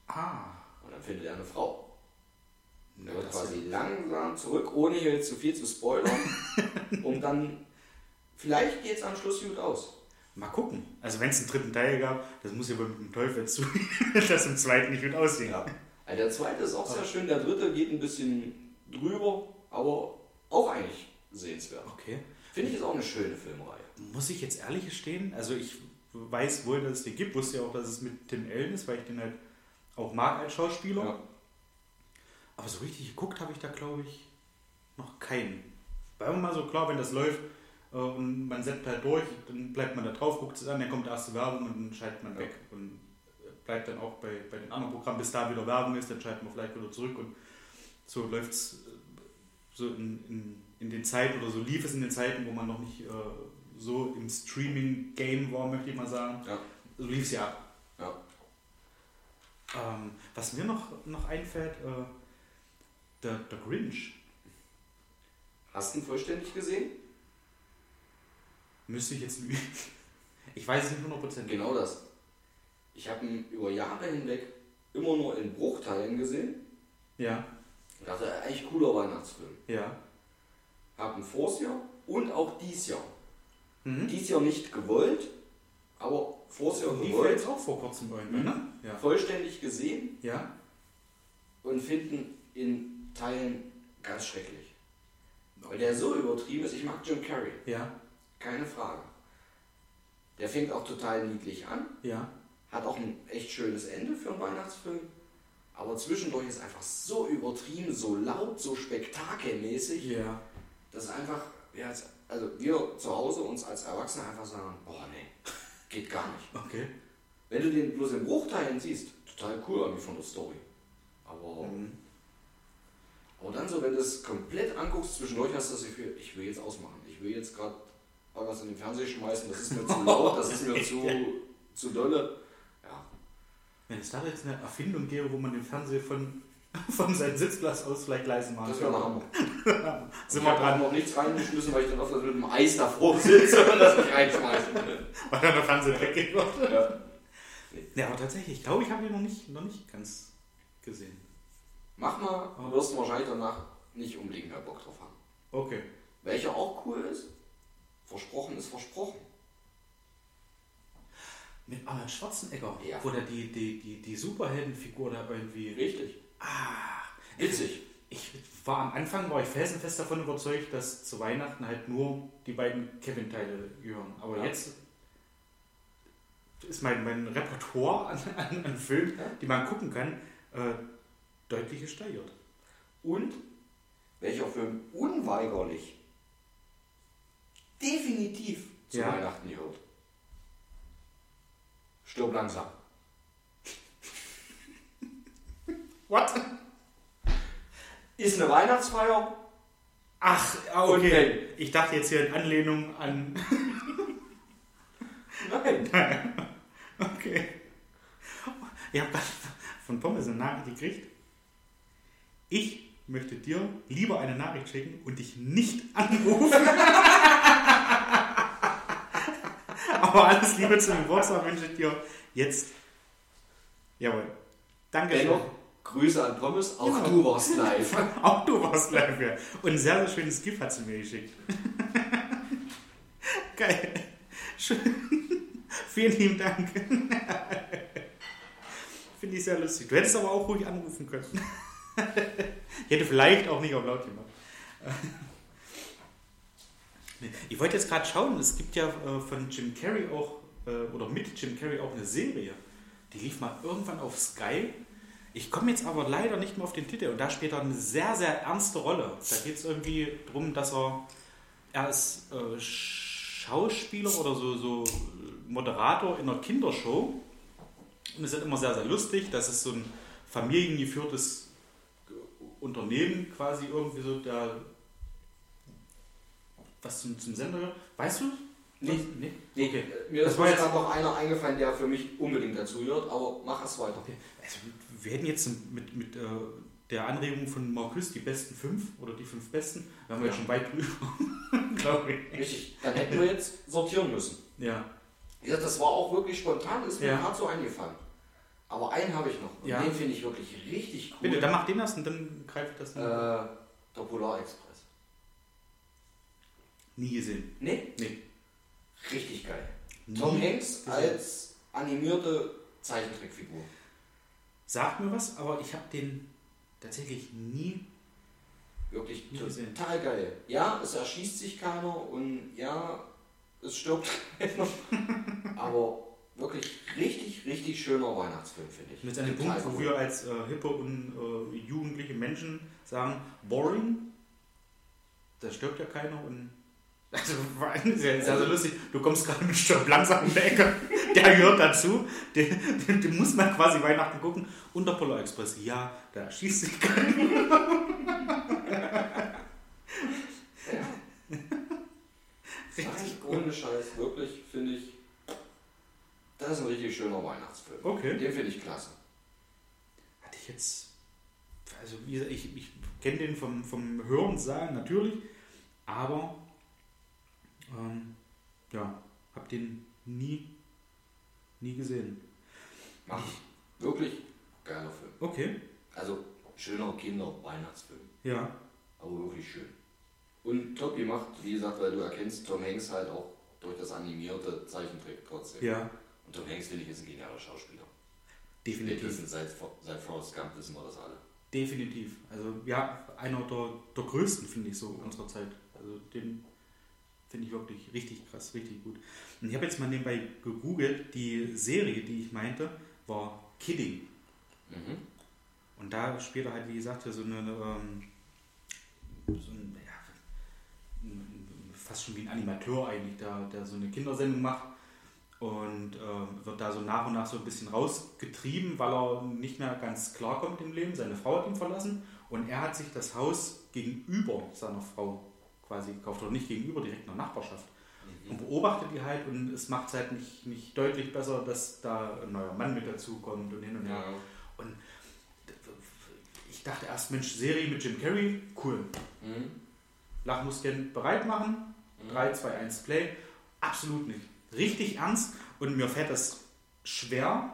Speaker 2: ah,
Speaker 1: Und dann findet er eine Frau. Er wird quasi langsam zurück, ohne hier jetzt zu viel zu spoilern. und dann, vielleicht geht es am Schluss gut aus.
Speaker 2: mal gucken. Also wenn es einen dritten Teil gab, das muss ja wohl mit dem Teufel zu, dass im zweiten nicht gut aussehen.
Speaker 1: Ja. Also der zweite ist auch sehr schön, der dritte geht ein bisschen drüber, aber auch eigentlich sehenswert.
Speaker 2: Okay.
Speaker 1: Finde ich ist auch eine schöne Filmreihe.
Speaker 2: Muss ich jetzt ehrlich gestehen, also ich weiß wohl, dass es den gibt, wusste ja auch, dass es mit Tim Allen ist, weil ich den halt auch mag als Schauspieler.
Speaker 1: Ja.
Speaker 2: Aber so richtig geguckt habe ich da, glaube ich, noch keinen. War immer mal so klar, wenn das läuft äh, und man setzt halt durch, dann bleibt man da drauf, guckt es an, dann kommt die erste Werbung und dann schaltet man
Speaker 1: Ja.
Speaker 2: weg. Und äh, bleibt dann auch bei, bei den anderen Programmen, bis da wieder Werbung ist, dann schaltet man vielleicht wieder zurück und so läuft es so in, in, in den Zeiten oder so lief es in den Zeiten, wo man noch nicht äh, so im Streaming-Game war, möchte ich mal sagen.
Speaker 1: Ja.
Speaker 2: So lief es ja ab.
Speaker 1: Ja.
Speaker 2: Ähm, was mir noch, noch einfällt, äh, der, der Grinch.
Speaker 1: Hast du ihn vollständig gesehen?
Speaker 2: Müsste ich jetzt lügen. Ich weiß es nicht 100%.
Speaker 1: Genau das. Ich habe ihn über Jahre hinweg immer nur in Bruchteilen gesehen.
Speaker 2: Ja,
Speaker 1: Und dachte, eigentlich cooler Weihnachtsfilm.
Speaker 2: ja.
Speaker 1: Hab ihn vors Jahr und auch dies Jahr.
Speaker 2: Mhm.
Speaker 1: Dies Jahr nicht gewollt, aber vors Jahr
Speaker 2: ja
Speaker 1: gewollt.
Speaker 2: jetzt auch vor kurzem irgendwann, ne? Ja.
Speaker 1: Vollständig gesehen
Speaker 2: Ja.
Speaker 1: und finden in Teilen ganz schrecklich. Weil der so übertrieben ist. Ich mag Jim Carrey,
Speaker 2: Ja.
Speaker 1: keine Frage. Der fängt auch total niedlich an.
Speaker 2: Ja.
Speaker 1: Hat auch ein echt schönes Ende für einen Weihnachtsfilm. Aber zwischendurch ist einfach so übertrieben, so laut, so spektakelmäßig,
Speaker 2: Ja.
Speaker 1: dass einfach, ja, also wir zu Hause uns als Erwachsene einfach sagen, boah nee, geht gar nicht.
Speaker 2: Okay.
Speaker 1: Wenn du den bloß in Bruchteilen siehst, total cool irgendwie von der Story. Aber,
Speaker 2: Mhm.
Speaker 1: Aber dann so, wenn du es komplett anguckst, zwischendurch hast du das Gefühl, ich will jetzt ausmachen. Ich will jetzt gerade irgendwas in den Fernseher schmeißen, das ist mir zu laut, das ist mir zu, zu dolle. Ja,
Speaker 2: Wenn es da jetzt eine Erfindung gäbe, wo man den Fernseher von, von seinem Sitzplatz aus vielleicht leise machen
Speaker 1: das wäre der Hammer.
Speaker 2: Sind
Speaker 1: ich
Speaker 2: wir
Speaker 1: habe noch nichts reingeschmissen, weil ich dann oft mit dem Eis davor sitze und das nicht reinschmeißen will.
Speaker 2: weil dann der Fernseher weggehen wird.
Speaker 1: Ja.
Speaker 2: Ja, aber tatsächlich, ich glaube, ich habe ihn noch nicht, noch nicht ganz gesehen.
Speaker 1: Mach mal, du wirst wahrscheinlich danach nicht unbedingt mehr Bock drauf haben.
Speaker 2: Okay.
Speaker 1: Welcher auch cool ist, versprochen ist versprochen.
Speaker 2: Mit Arnold Schwarzenegger,
Speaker 1: Ja.
Speaker 2: wo der die, die, die, die Superheldenfigur da irgendwie.
Speaker 1: Richtig.
Speaker 2: Ah,
Speaker 1: Witzig.
Speaker 2: ich war am Anfang war ich felsenfest davon überzeugt, dass zu Weihnachten halt nur die beiden Kevin-Teile gehören. Aber
Speaker 1: Ja.
Speaker 2: jetzt ist mein, mein Repertoire an, an, an Filmen,
Speaker 1: Ja.
Speaker 2: die man gucken kann, äh, deutlich gesteigert.
Speaker 1: Und welcher Film unweigerlich definitiv zu
Speaker 2: Ja.
Speaker 1: Weihnachten gehört. Stirb langsam.
Speaker 2: What?
Speaker 1: Ist eine Weihnachtsfeier.
Speaker 2: Ach, okay. Ich dachte jetzt hier in Anlehnung an.
Speaker 1: Nein.
Speaker 2: Okay. Ich habe gerade von Pommes eine Nachricht gekriegt. Ich möchte dir lieber eine Nachricht schicken und dich nicht anrufen. Aber alles Liebe zum Geburtstag wünsche ich dir jetzt. Jawohl. Danke
Speaker 1: Dennoch, Grüße an Thomas. Auch
Speaker 2: Genau.
Speaker 1: du warst live.
Speaker 2: Auch du warst live, ja. Und ein sehr, sehr schönes GIF hat sie mir geschickt. Geil. Schön. Vielen lieben Dank. Finde ich sehr lustig. Du hättest aber auch ruhig anrufen können. Ich hätte vielleicht auch nicht auf laut gemacht. Ich wollte jetzt gerade schauen, es gibt ja äh, von Jim Carrey auch, äh, oder mit Jim Carrey auch eine Serie. Die lief mal irgendwann auf Sky. Ich komme jetzt aber leider nicht mehr auf den Titel und da spielt er eine sehr, sehr ernste Rolle. Da geht es irgendwie darum, dass er, er ist äh, Schauspieler oder so, so Moderator in einer Kindershow und es ist immer sehr, sehr lustig. Das ist so ein familiengeführtes Unternehmen quasi irgendwie so, der was zum, zum Sender. Weißt du?
Speaker 1: Nee.
Speaker 2: nee?
Speaker 1: Nee,
Speaker 2: Okay.
Speaker 1: Mir
Speaker 2: Das
Speaker 1: ist
Speaker 2: war
Speaker 1: jetzt gerade noch einer eingefallen, der für mich unbedingt dazu gehört, aber mach es weiter.
Speaker 2: Okay. Also, wir hätten jetzt mit, mit äh, der Anregung von Markus die besten fünf oder die fünf besten, da haben wir
Speaker 1: Ja.
Speaker 2: schon weit drüber, glaube ich.
Speaker 1: Richtig. Dann hätten wir jetzt sortieren müssen.
Speaker 2: Ja.
Speaker 1: Gesagt, das war auch wirklich spontan, ist mir
Speaker 2: Ja.
Speaker 1: gerade so eingefallen. Aber einen habe ich noch. Und
Speaker 2: Ja.
Speaker 1: den finde ich wirklich richtig cool.
Speaker 2: Bitte, dann mach den erst und dann greife ich das
Speaker 1: äh,
Speaker 2: noch.
Speaker 1: der Polar Express.
Speaker 2: Nie gesehen.
Speaker 1: Nee,
Speaker 2: Nee.
Speaker 1: richtig geil.
Speaker 2: Nie
Speaker 1: Tom Hanks
Speaker 2: gesehen.
Speaker 1: als animierte Zeichentrickfigur.
Speaker 2: Sagt mir was, aber ich habe den tatsächlich nie.
Speaker 1: Wirklich
Speaker 2: Nie gesehen.
Speaker 1: total geil. Ja, es erschießt sich keiner und ja, es stirbt keiner. Aber wirklich richtig, richtig schöner Weihnachtsfilm, finde ich.
Speaker 2: Mit einem Punkt, wo
Speaker 1: cool.
Speaker 2: wir als äh, hippe und äh, jugendliche Menschen sagen, boring, da stirbt ja keiner und also war sehr, sehr, sehr lustig. Du kommst gerade und stirbt langsam in der Ecke. Der gehört dazu. Den, den, den muss man quasi Weihnachten gucken. Und der Polar Express, ja, da schießt sich keiner.
Speaker 1: Nein, ohne Scheiß, wirklich, finde ich, das ist ein richtig schöner Weihnachtsfilm.
Speaker 2: Okay.
Speaker 1: Den finde ich klasse.
Speaker 2: Hatte ich jetzt. Also, wie gesagt, ich, ich kenne den vom, vom Hören, Sagen natürlich, aber ähm, ja, habe den nie, nie gesehen.
Speaker 1: Mach ich. Wirklich geiler Film.
Speaker 2: Okay,
Speaker 1: Also schöner Kinder-Weihnachtsfilm.
Speaker 2: ja.
Speaker 1: Aber wirklich schön. Und top gemacht, wie gesagt, weil du erkennst Tom Hanks halt auch durch das animierte Zeichentrick trotzdem.
Speaker 2: Ja,
Speaker 1: Und Tom Hanks, finde ich, ist ein genialer Schauspieler.
Speaker 2: definitiv.
Speaker 1: Spätestens seit, seit Forrest Gump wissen wir das alle.
Speaker 2: Definitiv. Also ja, einer der, der größten, finde ich so unserer Zeit. Also den finde ich wirklich richtig krass, richtig gut. Und ich habe jetzt mal nebenbei gegoogelt, die Serie, die ich meinte, war Kidding.
Speaker 1: Mhm.
Speaker 2: Und da spielt er halt, wie gesagt, so eine, ähm, so ein, ja, fast schon wie ein Animateur eigentlich, der, der so eine Kindersendung macht und ähm, wird da so nach und nach so ein bisschen rausgetrieben, weil er nicht mehr ganz klarkommt im Leben. Seine Frau hat ihn verlassen und er hat sich das Haus gegenüber seiner Frau quasi gekauft oder nicht gegenüber, direkt in der Nachbarschaft und beobachtet die halt und es macht es halt nicht, nicht deutlich besser, dass da ein neuer Mann mit dazukommt und hin und her.
Speaker 1: Ja.
Speaker 2: Und ich dachte erst, Mensch, Serie mit Jim Carrey, cool.
Speaker 1: Mhm.
Speaker 2: Lachmuskeln bereit machen, 3, 2, 1, Play. Absolut nicht. Richtig ernst und mir fällt es schwer,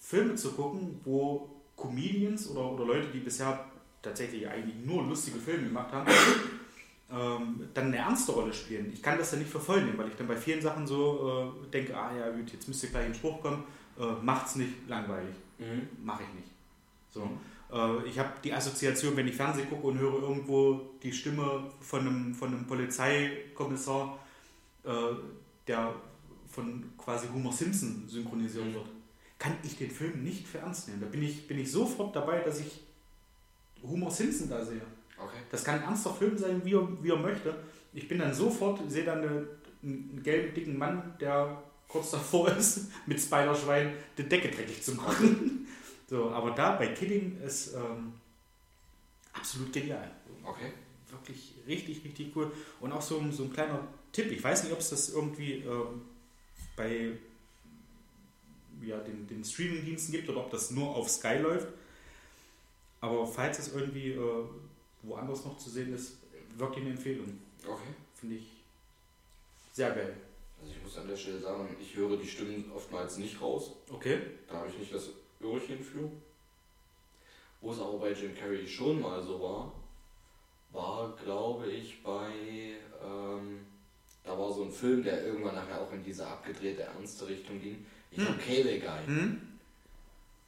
Speaker 2: Filme zu gucken, wo Comedians oder, oder Leute, die bisher tatsächlich eigentlich nur lustige Filme gemacht haben, ähm, dann eine ernste Rolle spielen. Ich kann das dann nicht für voll nehmen, weil ich dann bei vielen Sachen so äh, denke, ah ja gut, jetzt müsste gleich ein Spruch kommen, äh, macht's nicht langweilig.
Speaker 1: Mhm.
Speaker 2: Mache ich nicht. So. Äh, ich habe die Assoziation, wenn ich Fernsehen gucke und höre irgendwo die Stimme von einem, von einem Polizeikommissar, äh, der von quasi Homer Simpson synchronisiert
Speaker 1: Mhm.
Speaker 2: wird, kann ich den Film nicht für ernst nehmen. Da bin ich, bin ich sofort dabei, dass ich Homer Simpson da sehe.
Speaker 1: Okay.
Speaker 2: Das kann ein ernster Film sein, wie er, wie er möchte. Ich bin dann sofort, sehe dann eine, einen gelben, dicken Mann, der kurz davor ist, mit Spider-Schwein die Decke dreckig zu machen. So, aber da bei Kidding ist ähm, absolut genial.
Speaker 1: Okay.
Speaker 2: Wirklich richtig, richtig cool. Und auch so, ein- so ein kleiner Tipp, ich weiß nicht, ob es das irgendwie ähm, bei ja, den, den Streaming-Diensten gibt oder ob das nur auf Sky läuft. Aber falls es irgendwie äh, woanders noch zu sehen ist, wirklich eine Empfehlung.
Speaker 1: Okay.
Speaker 2: Finde ich sehr geil.
Speaker 1: Also ich muss an der Stelle sagen, ich höre die Stimmen oftmals nicht raus.
Speaker 2: Okay.
Speaker 1: Da habe ich nicht das Öhrchen für. Wo es aber bei Jim Carrey schon mal so war, war, glaube ich, bei, ähm, da war so ein Film, der irgendwann nachher auch in diese abgedrehte, ernste Richtung ging. Ich glaube, Cable Guy.
Speaker 2: Hm?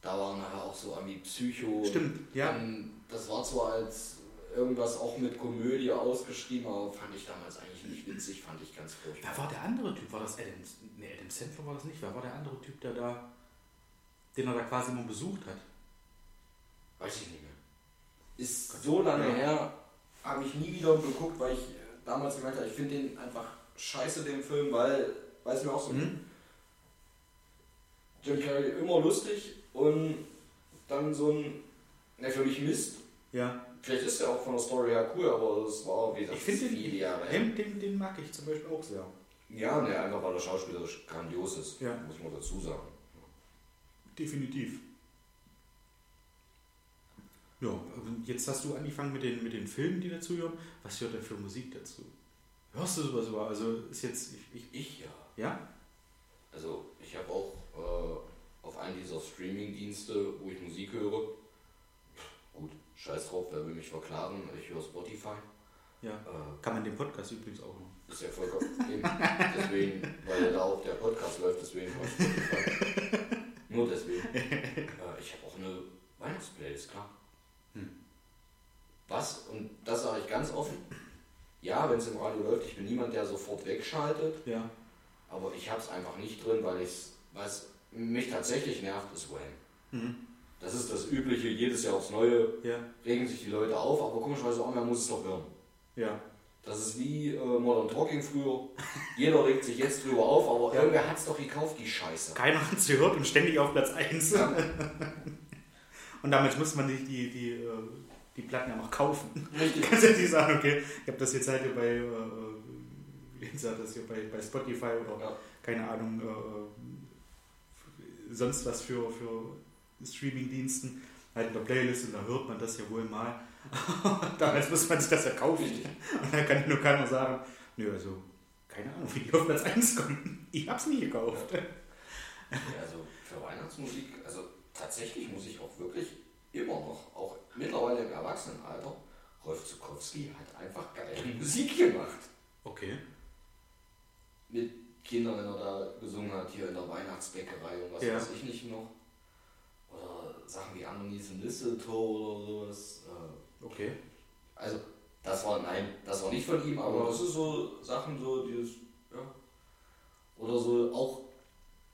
Speaker 1: Da war nachher auch so irgendwie Psycho.
Speaker 2: Stimmt, ja.
Speaker 1: Ähm, Das war zwar als irgendwas auch mit Komödie ausgeschrieben, aber fand ich damals eigentlich nicht witzig, fand ich ganz furchtbar.
Speaker 2: Wer war der andere Typ? War das Adam? Nee, Adam Sandler war das nicht. Wer war der andere Typ, der da, den er da quasi immer besucht hat?
Speaker 1: Weiß ich nicht mehr. Ist so lange
Speaker 2: Ja.
Speaker 1: her, habe ich nie wieder geguckt, weil ich äh, damals gemeint habe, ich finde den einfach scheiße, den Film, weil, weiß mir auch so,
Speaker 2: Mhm.
Speaker 1: Jim Carrey immer lustig und dann so ein, ne, für mich Mist.
Speaker 2: Ja.
Speaker 1: Vielleicht ist der auch von der Story her cool, aber das war, wie gesagt,
Speaker 2: Ich finde den,
Speaker 1: Jahre
Speaker 2: den, den, den mag ich zum Beispiel auch sehr.
Speaker 1: Ja, ne, einfach weil er schauspielerisch grandios ist,
Speaker 2: Ja.
Speaker 1: muss man dazu sagen.
Speaker 2: Definitiv. Ja, und jetzt hast du angefangen mit den, mit den Filmen, die dazugehören. Was hört denn für Musik dazu? Hörst du sowas über? Also ist jetzt. Ich, ich,
Speaker 1: Ich ja.
Speaker 2: ja?
Speaker 1: Also ich habe auch äh, auf einen dieser Streaming-Dienste, wo ich Musik höre, gut, scheiß drauf, wer will mich verklagen, ich höre Spotify.
Speaker 2: Ja.
Speaker 1: Äh,
Speaker 2: Kann man den Podcast übrigens auch noch.
Speaker 1: ist ja vollkommen eben. Deswegen, weil da auch der Podcast läuft, deswegen höre ich Spotify. Nur deswegen. Äh, ich habe auch eine Weihnachtsplaylist, klar.
Speaker 2: Hm.
Speaker 1: Was? Und das sage ich ganz offen. Ja, wenn es im Radio läuft, ich bin niemand, der sofort wegschaltet.
Speaker 2: Ja.
Speaker 1: Aber ich habe es einfach nicht drin, weil ich was mich tatsächlich nervt, ist Wham.
Speaker 2: Mhm.
Speaker 1: Das ist das Übliche, jedes Jahr aufs Neue
Speaker 2: Ja.
Speaker 1: regen sich die Leute auf, aber komischerweise auch man muss es doch hören.
Speaker 2: Ja.
Speaker 1: Das ist wie äh, Modern Talking früher. Jeder regt sich jetzt drüber auf, aber
Speaker 2: Ja.
Speaker 1: irgendwer hat es doch gekauft, die Scheiße.
Speaker 2: Keiner hat es gehört und ständig auf Platz 1.
Speaker 1: Ja.
Speaker 2: Und damit muss man sich die, die, äh, die Platten ja noch kaufen.
Speaker 1: Richtig.
Speaker 2: Du kannst jetzt nicht sagen, okay, ich habe das jetzt halt hier bei, äh, wie gesagt, das hier bei, bei Spotify oder
Speaker 1: Ja.
Speaker 2: keine Ahnung, äh, sonst was für, für Streaming-Diensten, halt in der Playlist und da hört man das ja wohl mal. Damals muss man sich das ja kaufen. Und dann kann nur keiner sagen, nö, also, keine Ahnung, wie die auf Platz 1 kommen. Ich hab's nie gekauft.
Speaker 1: Ja, also für Weihnachtsmusik, also tatsächlich muss ich auch wirklich immer noch, auch mittlerweile im Erwachsenenalter, Rolf Zukowski hat einfach geile Musik gemacht.
Speaker 2: Okay.
Speaker 1: Mit Kindern, wenn er da gesungen hat, hier in der Weihnachtsbäckerei und was
Speaker 2: Ja.
Speaker 1: weiß ich nicht noch. Oder Sachen wie and Mistletoe oder sowas. Äh,
Speaker 2: Okay.
Speaker 1: Also, das war, nein, das war nicht von ihm, aber das ist so Sachen, so dieses, ja. Oder so auch,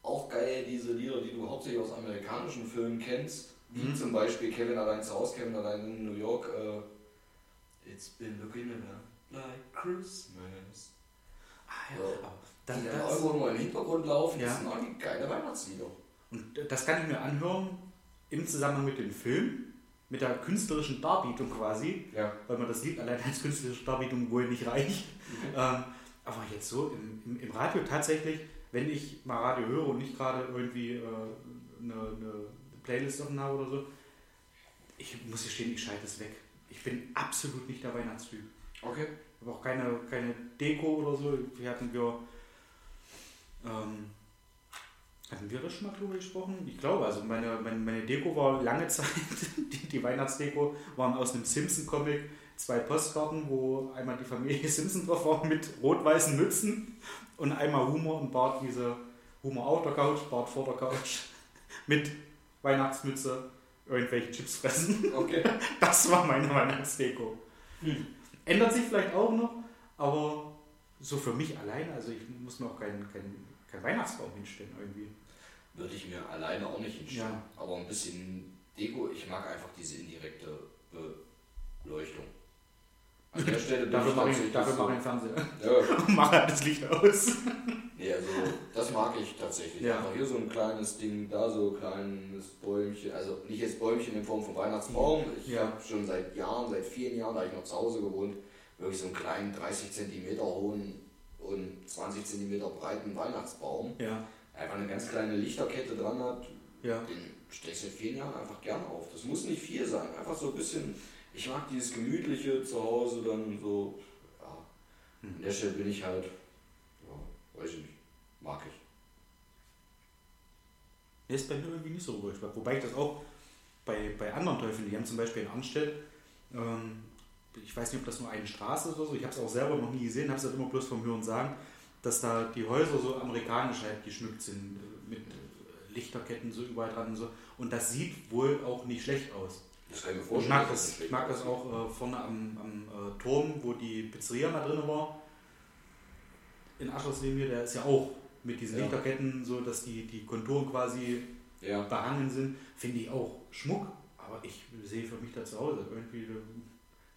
Speaker 1: auch geil, diese Lieder, die du hauptsächlich aus amerikanischen Filmen kennst, wie
Speaker 2: Mhm.
Speaker 1: zum Beispiel Kevin allein zu Hause, Kevin allein in New York, äh, It's been looking around like Christmas.
Speaker 2: Ah
Speaker 1: Ja.
Speaker 2: aber dann,
Speaker 1: die dann irgendwo mal im Hintergrund laufen,
Speaker 2: Ja.
Speaker 1: das sind auch die geile Weihnachtslieder.
Speaker 2: und das kann ich mir anhören im Zusammenhang mit dem Film, mit der künstlerischen Darbietung quasi,
Speaker 1: Ja.
Speaker 2: weil man das Lied allein als künstlerische Darbietung wohl nicht reicht. Ähm, aber jetzt so im, im, im Radio tatsächlich, wenn ich mal Radio höre und nicht gerade irgendwie äh, eine, eine Playlist offen habe oder so, ich muss gestehen, ich schalte es weg. Ich bin absolut nicht der Weihnachtstyp.
Speaker 1: Okay.
Speaker 2: Ich habe auch keine, keine Deko oder so. Wir hatten wir ähm, Hatten wir das schon mal drüber gesprochen? Ich glaube, also meine, meine, meine Deko war lange Zeit, die, die Weihnachtsdeko waren aus einem Simpson-Comic zwei Postkarten, wo einmal die Familie Simpson drauf war mit rot-weißen Mützen und einmal Humor und Bart, diese Humor auf der Couch, Bart vor der Couch mit Weihnachtsmütze, irgendwelche Chips fressen.
Speaker 1: Okay.
Speaker 2: Das war meine Weihnachtsdeko.
Speaker 1: Hm.
Speaker 2: Ändert sich vielleicht auch noch, aber so für mich alleine, also ich muss mir auch keinen kein, kein Weihnachtsbaum hinstellen irgendwie.
Speaker 1: Würde ich mir alleine auch nicht hinstellen.
Speaker 2: Ja.
Speaker 1: Aber ein bisschen Deko, ich mag einfach diese indirekte Beleuchtung. An der Stelle bin
Speaker 2: Dafür
Speaker 1: ich
Speaker 2: mache ich, dafür mache ich einen Fernseher
Speaker 1: Ja,
Speaker 2: und mache halt das Licht aus.
Speaker 1: nee, also das mag ich tatsächlich.
Speaker 2: Ja.
Speaker 1: Einfach hier so ein kleines Ding, da so ein kleines Bäumchen. Also nicht jetzt Bäumchen in Form von Weihnachtsbaum. Ich
Speaker 2: Ja.
Speaker 1: habe schon seit Jahren, seit vielen Jahren, da ich noch zu Hause gewohnt, wirklich so einen kleinen 30 cm hohen und 20 cm breiten Weihnachtsbaum.
Speaker 2: Ja,
Speaker 1: Einfach eine ganz kleine Lichterkette dran hat,
Speaker 2: ja.
Speaker 1: den stelle ich seit vielen Jahren einfach gerne auf. Das muss nicht viel sein, einfach so ein bisschen. Ich mag dieses gemütliche zu Hause dann so. Ja,
Speaker 2: Hm.
Speaker 1: an der Stelle bin ich halt, ja, weiß ich nicht, mag ich.
Speaker 2: Ist bei mir irgendwie nicht so ruhig. Wobei ich das auch bei, bei anderen Teufeln, die haben zum Beispiel in Arnstedt, ähm, ich weiß nicht, ob das nur eine Straße ist oder so, ich habe es auch selber noch nie gesehen, habe es halt immer bloß vom Hören sagen, dass da die Häuser so amerikanisch halt geschmückt sind, äh, mit äh, Lichterketten so überall dran und so. Und das sieht wohl auch nicht schlecht aus.
Speaker 1: Das kann ich mir
Speaker 2: Ich
Speaker 1: vorstellen.
Speaker 2: mag
Speaker 1: dass
Speaker 2: das, ich mag das auch äh, vorne am, am äh, Turm, wo die Pizzeria da drin war. In Ascherslehm hier, der ist ja auch mit diesen
Speaker 1: Ja.
Speaker 2: Lichterketten so, dass die, die Konturen quasi.
Speaker 1: Ja,
Speaker 2: behangen sind, finde ich auch Schmuck. Aber ich sehe für mich da zu Hause irgendwie äh,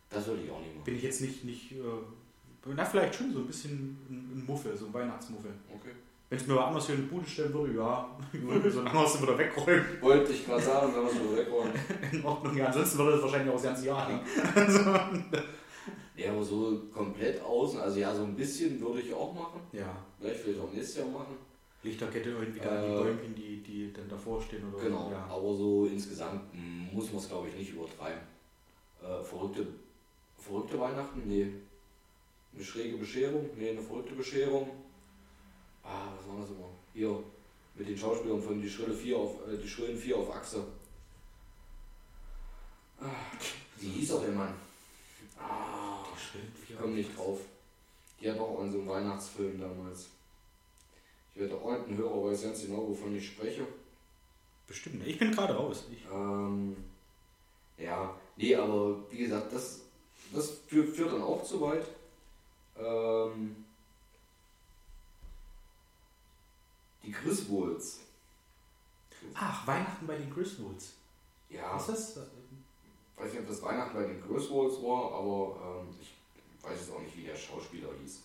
Speaker 1: das würde ich auch nicht machen.
Speaker 2: bin ich jetzt nicht, nicht äh, na vielleicht schon so ein bisschen ein, ein Muffel, so ein Weihnachtsmuffel.
Speaker 1: Okay.
Speaker 2: Wenn es mir aber anders hier in die Bude stellen würde, ja, ich würde so lange aus wieder wegräumen.
Speaker 1: Wollte ich gerade sagen, wir es so wegräumen.
Speaker 2: In Ordnung, ja, ansonsten würde das wahrscheinlich auch das ganze Jahr hängen.
Speaker 1: Ja, aber so komplett außen, also ja, so ein bisschen würde ich auch machen.
Speaker 2: Ja,
Speaker 1: Vielleicht vielleicht auch nächstes Jahr machen.
Speaker 2: Lichterkette irgendwie da, die
Speaker 1: Äh,
Speaker 2: Bäumchen, die, die dann davor stehen oder
Speaker 1: Genau,
Speaker 2: ja.
Speaker 1: aber so insgesamt muss man es glaube ich nicht übertreiben. Äh, verrückte, verrückte Weihnachten? Nee. Eine schräge Bescherung? Nee, eine verrückte Bescherung. Ah, was war das immer? Hier, mit den Schauspielern von Die Schrille 4 auf, äh, die Schrillen 4 auf Achse. Ah, wie hieß auch der Mann? Ah, ich komme nicht drauf. Die hat auch in so einem Weihnachtsfilm damals. Ich werde auch ein Hörer weiß ganz genau, wovon ich spreche.
Speaker 2: Bestimmt. Ich bin gerade raus. Ich,
Speaker 1: Ähm, ja, nee, aber wie gesagt, das, das führt, führt dann auch zu weit. Ähm, die Griswolds.
Speaker 2: ach, Weihnachten bei den Griswolds.
Speaker 1: Ja,
Speaker 2: Was ist das?
Speaker 1: ich weiß nicht, ob das Weihnachten bei den Griswolds war, aber ähm, ich weiß jetzt auch nicht, wie der Schauspieler hieß.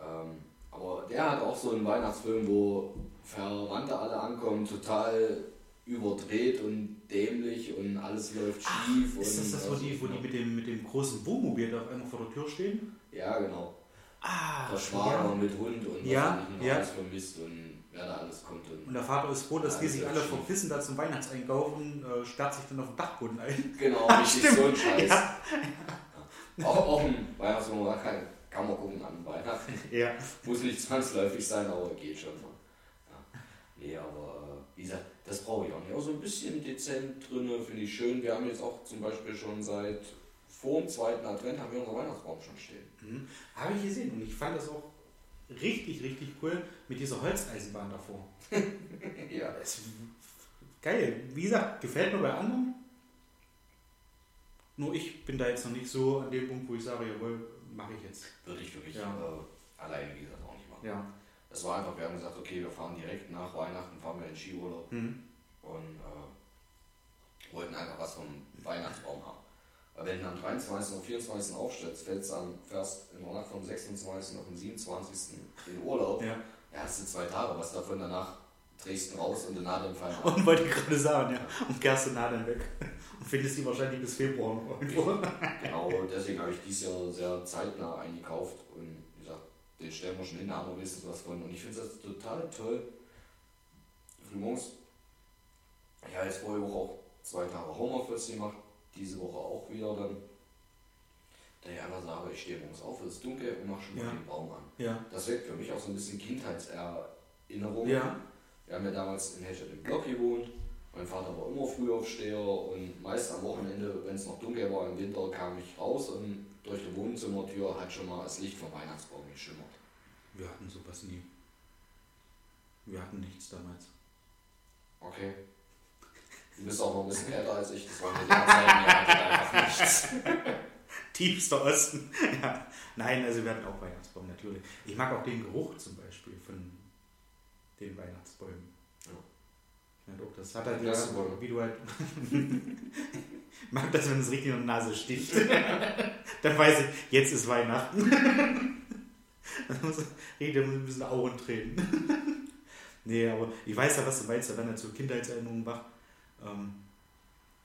Speaker 1: Ähm, aber der hat auch so einen Weihnachtsfilm, wo Verwandte alle ankommen, total überdreht und dämlich und alles läuft schief.
Speaker 2: Ist das das, wo die, wo die mit dem, mit dem großen Wohnmobil da auf einmal vor der Tür stehen?
Speaker 1: Ja, genau.
Speaker 2: Ah,
Speaker 1: Der Schwager mit Hund und
Speaker 2: Ja, ja.
Speaker 1: alles vermisst und wer da alles kommt. Und
Speaker 2: Und der Vater ist froh, dass
Speaker 1: Ja, das
Speaker 2: sich alle
Speaker 1: schief.
Speaker 2: verpissen da zum Weihnachtseinkauf und äh, sperrt sich dann auf den Dachboden ein.
Speaker 1: genau, richtig so ein Scheiß.
Speaker 2: Ja.
Speaker 1: Auch, auch ein Weihnachtsmann kann, kann man gucken an Weihnachten.
Speaker 2: Ja.
Speaker 1: Muss nicht zwangsläufig sein, aber geht schon mal. Ja. Nee, aber äh, wie gesagt, das brauche ich auch nicht. Auch so ein bisschen dezent drin, finde ich schön. Wir haben jetzt auch zum Beispiel schon seit vor dem zweiten Advent haben wir unseren Weihnachtsbaum schon stehen.
Speaker 2: Mhm. Habe ich gesehen und ich fand das auch richtig, richtig cool mit dieser Holzeisenbahn davor.
Speaker 1: Ja.
Speaker 2: Das ist geil. Wie gesagt, gefällt mir bei anderen. Nur ich bin da jetzt noch nicht so an dem Punkt, wo ich sage, jawohl, mache ich jetzt.
Speaker 1: Würde ich wirklich
Speaker 2: Ja.
Speaker 1: äh, alleine, wie gesagt, auch nicht machen.
Speaker 2: Ja.
Speaker 1: Es war einfach, wir haben gesagt, okay, wir fahren direkt nach Weihnachten, fahren wir in Skiurlaub
Speaker 2: Mhm.
Speaker 1: und äh, wollten einfach was vom Weihnachtsbaum haben. Wenn du am 23. und 24. aufstellst, fällst am, fährst in der Nacht vom 26. auf den 27. in Urlaub.
Speaker 2: ja.
Speaker 1: Ja, das sind zwei Tage, was davon danach Dresden raus und die Nadeln fallen.
Speaker 2: Und wollte ich gerade sagen, ja. Und kehrst du Nadeln weg. Und findest die wahrscheinlich bis Februar noch irgendwo.
Speaker 1: Genau, deswegen habe ich dieses Jahr sehr zeitnah eingekauft und wie gesagt, den stellen wir schon hin, da haben wir wenigstens was von. Und ich finde das total toll. Frühmorgens, ich habe jetzt vorher auch zwei Tage Homeoffice gemacht, diese Woche auch wieder dann. Da ich einfach sage, ich stehe morgens auf, es ist dunkel und mache schon mal
Speaker 2: Ja.
Speaker 1: den Baum an.
Speaker 2: Ja.
Speaker 1: Das weckt für mich auch so ein bisschen Kindheitserinnerungen.
Speaker 2: Ja.
Speaker 1: Wir haben ja damals in Hedstedt im Block gewohnt. Mein Vater war immer Frühaufsteher und meist am Wochenende, wenn es noch dunkel war im Winter, kam ich raus und durch die Wohnzimmertür hat schon mal das Licht vom Weihnachtsbaum geschimmert.
Speaker 2: Wir hatten sowas nie. Wir hatten nichts damals.
Speaker 1: Okay. Du bist auch noch ein bisschen älter als ich, das war mir die Zeit, ihr hattet einfach nichts.
Speaker 2: Tiefster Osten. ja. Nein, also wir hatten auch Weihnachtsbaum natürlich. Ich mag auch den Geruch zum Beispiel von den Weihnachtsbäumen.
Speaker 1: Ja.
Speaker 2: Ich mag auch, das hat halt
Speaker 1: Ja,
Speaker 2: wie du halt. ich mag das, wenn es richtig in der Nase sticht. Dann weiß ich, jetzt ist Weihnachten. Dann muss ich ein bisschen Augen treten. nee, aber ich weiß ja, was du meinst, da werden halt so Kindheitserinnerungen wach. Ähm,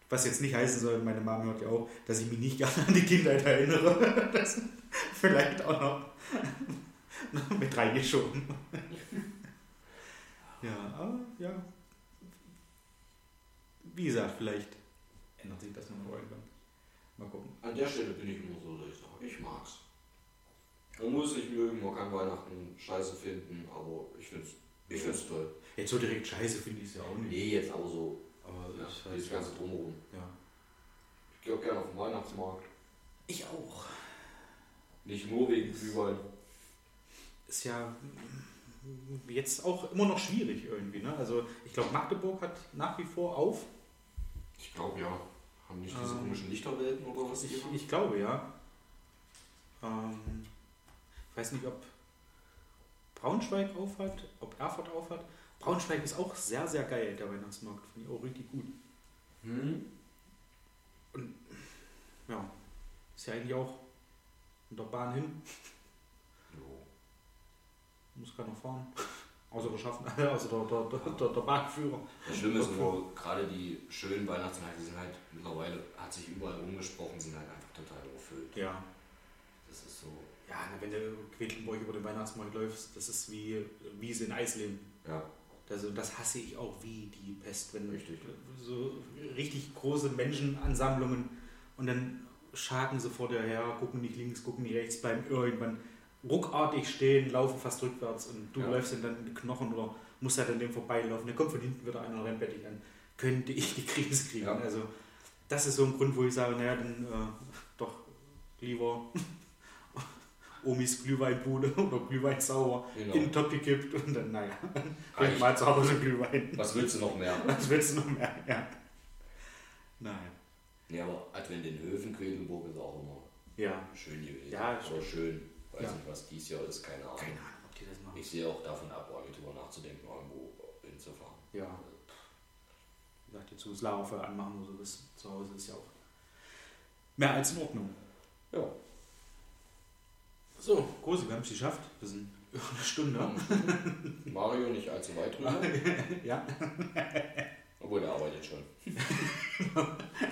Speaker 2: was jetzt nicht heißen soll, meine Mama hört ja auch, dass ich mich nicht gerne an die Kindheit erinnere. Das vielleicht auch noch, mit reingeschoben. ja, aber ja. Wie gesagt, vielleicht ändert sich das noch irgendwann. Mal gucken.
Speaker 1: An der Stelle bin ich immer so, dass ich sage, ich mag's. Man muss nicht mögen, man kann Weihnachten scheiße finden, aber ich find's, ich find's toll.
Speaker 2: Jetzt so direkt scheiße finde ich es ja auch nicht.
Speaker 1: Nee, jetzt aber so,
Speaker 2: Aber
Speaker 1: ja,
Speaker 2: ich weiß
Speaker 1: dieses ganze Drumherum.
Speaker 2: ja.
Speaker 1: Ich gehe auch gerne auf den Weihnachtsmarkt.
Speaker 2: Ich auch.
Speaker 1: Nicht nur wegen Glühwein.
Speaker 2: Ist ja jetzt auch immer noch schwierig irgendwie. Ne? Also ich glaube, Magdeburg hat nach wie vor auf.
Speaker 1: Ich glaube ja. Haben nicht diese
Speaker 2: Ähm,
Speaker 1: komischen Lichterwelten oder was
Speaker 2: Ich, ich glaube ja. Ähm, ich weiß nicht, ob Braunschweig aufhat, ob Erfurt aufhat. Braunschweig ist auch sehr, sehr geil, der Weihnachtsmarkt. Finde ich auch richtig gut.
Speaker 1: Hm?
Speaker 2: Ja, ist ja eigentlich auch mit der Bahn hin.
Speaker 1: Jo.
Speaker 2: Muss keiner fahren. Außer der Schaffner, also der, der, der, der, Bahnführer.
Speaker 1: Das Schlimme ist nur, gerade die schönen Weihnachtsmärkte sind halt mittlerweile, hat sich überall umgesprochen, sind halt einfach total überfüllt.
Speaker 2: Ja.
Speaker 1: Das ist so,
Speaker 2: Ja, na, wenn du Quedlinburg über den Weihnachtsmarkt läufst, das ist wie Wiese in Eisleben.
Speaker 1: ja.
Speaker 2: Also das hasse ich auch wie die Pest, wenn
Speaker 1: Richtig.
Speaker 2: so richtig große Menschenansammlungen und dann schaden sie vor dir her, gucken nicht links, gucken nicht rechts, bleiben irgendwann ruckartig stehen, laufen fast rückwärts und du
Speaker 1: Ja.
Speaker 2: läufst dann in die Knochen oder musst halt an dem vorbeilaufen. Dann kommt von hinten wieder einer und rennt bei dich an. Könnte ich die Krise kriegen.
Speaker 1: Ja.
Speaker 2: Also das ist so ein Grund, wo ich sage, naja, dann äh, doch lieber Omis Glühweinbude oder Glühwein sauer
Speaker 1: Genau.
Speaker 2: in den Topf gekippt und dann, naja, trink mal zu Hause Glühwein.
Speaker 1: Was willst du noch mehr?
Speaker 2: Was willst du noch mehr? Ja. Naja.
Speaker 1: Nee, aber Advent in Höfen, Quedlinburg ist auch immer
Speaker 2: Ja.
Speaker 1: schön gewesen.
Speaker 2: Ja,
Speaker 1: aber schön. Weiß
Speaker 2: Ja.
Speaker 1: nicht, was dies Jahr ist, keine Ahnung.
Speaker 2: Keine Ahnung, ob die das machen.
Speaker 1: Ich sehe auch davon ab, drüber nachzudenken, irgendwo hinzufahren.
Speaker 2: Ja. Wie gesagt, jetzt das Lagerfeuer anmachen oder so, das zu Hause ist ja auch mehr als in Ordnung.
Speaker 1: Ja.
Speaker 2: So, Große, wir haben es geschafft. Wir sind über eine Stunde.
Speaker 1: Mario nicht allzu weit drüber,
Speaker 2: ja.
Speaker 1: obwohl der arbeitet schon.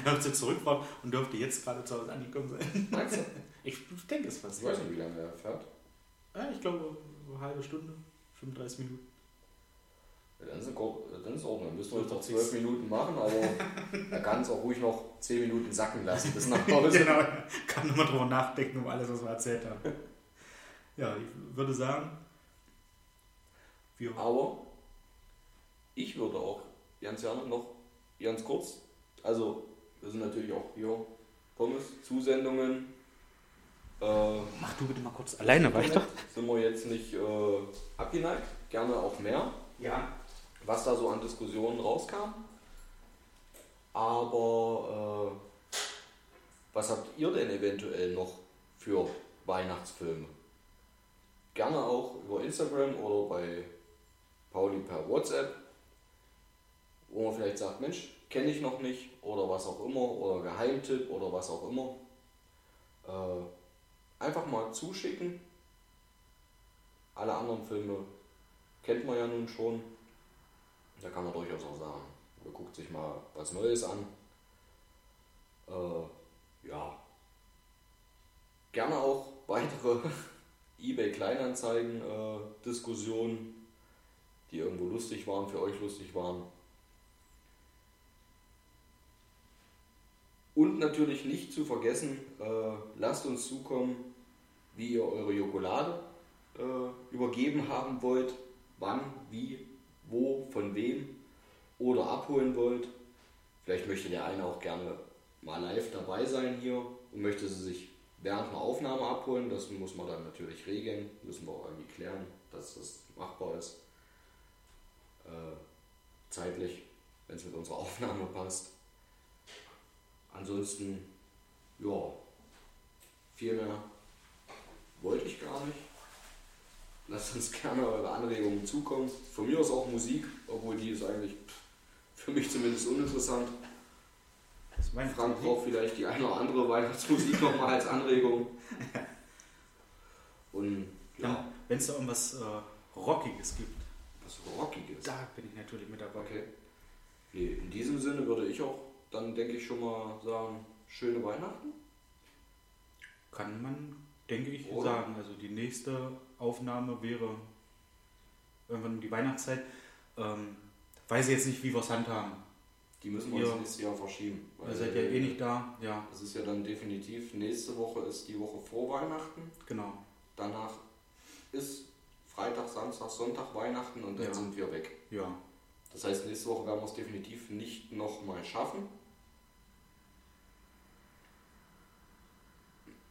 Speaker 2: Er hat jetzt zurückgefahren und dürfte jetzt gerade zu Hause angekommen sein.
Speaker 1: Meinst du?
Speaker 2: Ich denke es fast.
Speaker 1: Ich weiß nicht, wie lange er fährt.
Speaker 2: Ja, ich glaube, eine halbe Stunde, 35 Minuten.
Speaker 1: Ja, Dann ist, Gott- dann ist Ordnung. Dann müssen wir jetzt noch
Speaker 2: Doch,
Speaker 1: zwölf Minuten machen, aber er kann es auch ruhig noch zehn Minuten sacken lassen bis nach Hause.
Speaker 2: genau, kann nochmal drüber nachdenken, um alles, was wir erzählt haben. Ja, ich würde sagen, wir
Speaker 1: Aber ich würde auch ganz gerne noch ganz kurz, also wir sind natürlich auch hier Pommes, Zusendungen. Äh,
Speaker 2: Mach du bitte mal kurz alleine weiter.
Speaker 1: Sind wir jetzt nicht äh, abgeneigt, gerne auch mehr,
Speaker 2: Ja.
Speaker 1: was da so an Diskussionen rauskam. Aber äh, was habt ihr denn eventuell noch für Weihnachtsfilme? Gerne auch über Instagram oder bei Pauli per WhatsApp, wo man vielleicht sagt, Mensch, kenne ich noch nicht oder was auch immer oder Geheimtipp oder was auch immer. Äh, einfach mal zuschicken. Alle anderen Filme kennt man ja nun schon. Da kann man durchaus auch sagen, man guckt sich mal was Neues an. Äh, ja. Gerne auch weitere eBay Kleinanzeigen äh, die irgendwo lustig waren, für euch lustig waren. Und natürlich nicht zu vergessen, äh, lasst uns zukommen, wie ihr eure Jokolade äh, übergeben haben wollt, wann, wie, wo, von wem oder abholen wollt. Vielleicht möchte der eine auch gerne mal live dabei sein hier und möchte sie sich während einer Aufnahme abholen. Das muss man dann natürlich regeln, müssen wir auch irgendwie klären, dass das machbar ist. Äh, zeitlich, wenn es mit unserer Aufnahme passt. Ansonsten, ja, viel mehr wollte ich gar nicht. Lasst uns gerne eure Anregungen zukommen. Von mir aus auch Musik, obwohl die ist eigentlich für mich zumindest uninteressant.
Speaker 2: Mein
Speaker 1: Frank braucht vielleicht die eine oder andere Weihnachtsmusik nochmal als Anregung. Und ja,
Speaker 2: Ja, Wenn es da irgendwas äh, Rockiges gibt,
Speaker 1: was Rockiges.
Speaker 2: da bin ich natürlich mit dabei.
Speaker 1: Okay. Nee, in diesem Sinne würde ich auch dann, denke ich, schon mal sagen, schöne Weihnachten.
Speaker 2: Kann man, denke ich,
Speaker 1: Oder?
Speaker 2: sagen. Also die nächste Aufnahme wäre irgendwann um die Weihnachtszeit. Ähm, weiß ich jetzt nicht, wie wir es handhaben.
Speaker 1: Die müssen wir
Speaker 2: Ja.
Speaker 1: uns nächstes Jahr verschieben.
Speaker 2: Ihr seid ja eh nicht da. Ja,
Speaker 1: Das ist ja dann definitiv, nächste Woche ist die Woche vor Weihnachten.
Speaker 2: genau.
Speaker 1: Danach ist Freitag, Samstag, Sonntag Weihnachten und dann
Speaker 2: Ja.
Speaker 1: sind wir weg.
Speaker 2: Ja.
Speaker 1: Das heißt, nächste Woche werden wir es definitiv nicht nochmal schaffen.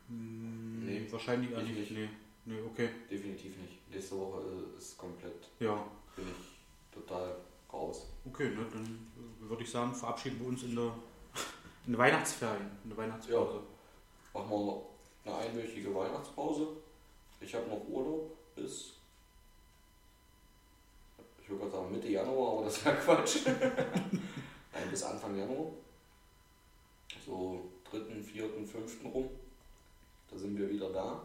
Speaker 2: Mm,
Speaker 1: Nee,
Speaker 2: wahrscheinlich
Speaker 1: ich
Speaker 2: eigentlich
Speaker 1: nicht.
Speaker 2: Nee, nee, okay.
Speaker 1: Definitiv nicht. Nächste Woche äh, ist komplett,
Speaker 2: Ja,
Speaker 1: bin ich total raus.
Speaker 2: okay, ne, dann würde ich sagen, verabschieden wir uns in der, in der Weihnachtsferien, in der Weihnachtspause.
Speaker 1: Machen wir eine einwöchige Weihnachtspause. Ich habe noch Urlaub bis, ich würde gerade sagen Mitte Januar, aber das wäre Quatsch. Nein, bis Anfang Januar. So 3., 4., 5. rum. Da sind wir wieder da.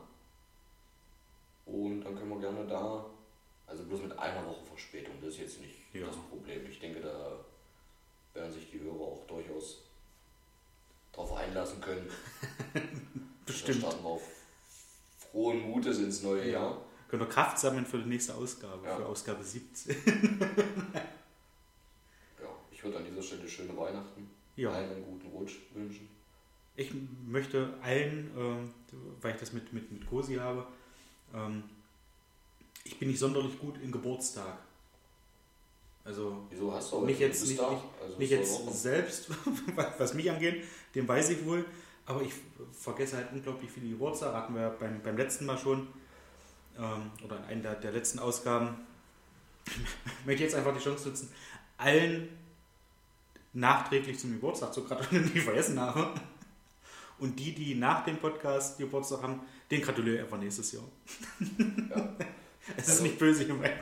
Speaker 1: Und dann können wir gerne da, also bloß mit einer Woche Verspätung, das ist jetzt nicht
Speaker 2: Ja.
Speaker 1: das Problem. Ich denke, da werden sich die Hörer auch durchaus drauf einlassen können.
Speaker 2: Bestimmt.
Speaker 1: Da starten wir auf frohen Mutes ins neue
Speaker 2: Ja.
Speaker 1: Jahr.
Speaker 2: Können wir Kraft sammeln für die nächste Ausgabe,
Speaker 1: Ja.
Speaker 2: für Ausgabe 17.
Speaker 1: Ja, ich würde an dieser Stelle schöne Weihnachten,
Speaker 2: Ja.
Speaker 1: allen einen guten Rutsch wünschen.
Speaker 2: Ich möchte allen, ähm, weil ich das mit, mit, mit Cosi habe, ähm, ich bin nicht sonderlich gut in Geburtstag. Also
Speaker 1: Wieso hast du
Speaker 2: nicht jetzt, nicht, nicht,
Speaker 1: Also
Speaker 2: nicht jetzt selbst, was mich angeht, den weiß ich wohl, aber ich vergesse halt unglaublich viele Geburtstage, hatten wir beim, beim letzten Mal schon, ähm, oder in einer der, der letzten Ausgaben. Ich möchte jetzt einfach die Chance nutzen, allen nachträglich zum Geburtstag zu gratulieren, die ich vergessen habe. Und die, die nach dem Podcast Geburtstag haben, den gratuliere ich einfach nächstes Jahr.
Speaker 1: Ja.
Speaker 2: Es ist nicht böse gemeint.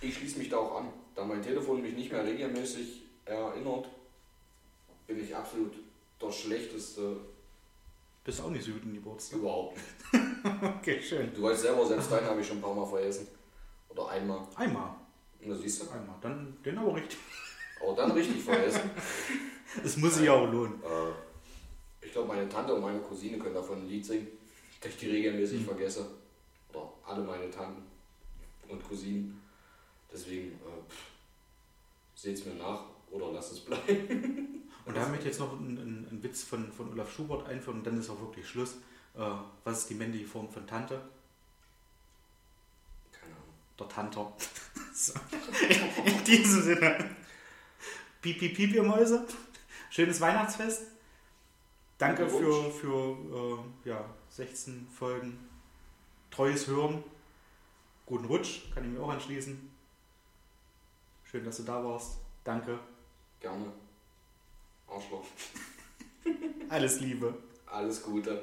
Speaker 1: Ich schließe mich da auch an. Da mein Telefon mich nicht mehr regelmäßig erinnert, bin ich absolut der schlechteste
Speaker 2: Bist auch nicht so gut in Geburtstag.
Speaker 1: überhaupt. nicht.
Speaker 2: Okay, schön.
Speaker 1: Du weißt selber, selbst deinen habe ich schon ein paar Mal vergessen. Oder einmal.
Speaker 2: Einmal.
Speaker 1: Und da siehst du.
Speaker 2: Einmal. Dann den aber richtig.
Speaker 1: Aber dann richtig vergessen.
Speaker 2: Es muss sich auch lohnen.
Speaker 1: Äh, ich glaube, meine Tante und meine Cousine können davon ein Lied singen, dass ich die regelmäßig
Speaker 2: Mhm.
Speaker 1: vergesse. Oder alle meine Tanten und Cousinen. Deswegen äh, seht es mir nach oder lasst es bleiben.
Speaker 2: Und da möchte ich jetzt noch einen, einen, einen Witz von, von Olaf Schubert einführen und dann ist auch wirklich Schluss. Äh, was ist die männliche Form von Tante?
Speaker 1: Keine Ahnung.
Speaker 2: Der Tanter. so. In diesem Sinne. Piep, piep, piep, ihr Mäuse. Schönes Weihnachtsfest. Danke für, für äh, ja, 16 Folgen treues Hören. Guten Rutsch, kann ich mir auch anschließen. Schön, dass du da warst. Danke.
Speaker 1: Gerne. Arschloch.
Speaker 2: Alles Liebe.
Speaker 1: Alles Gute.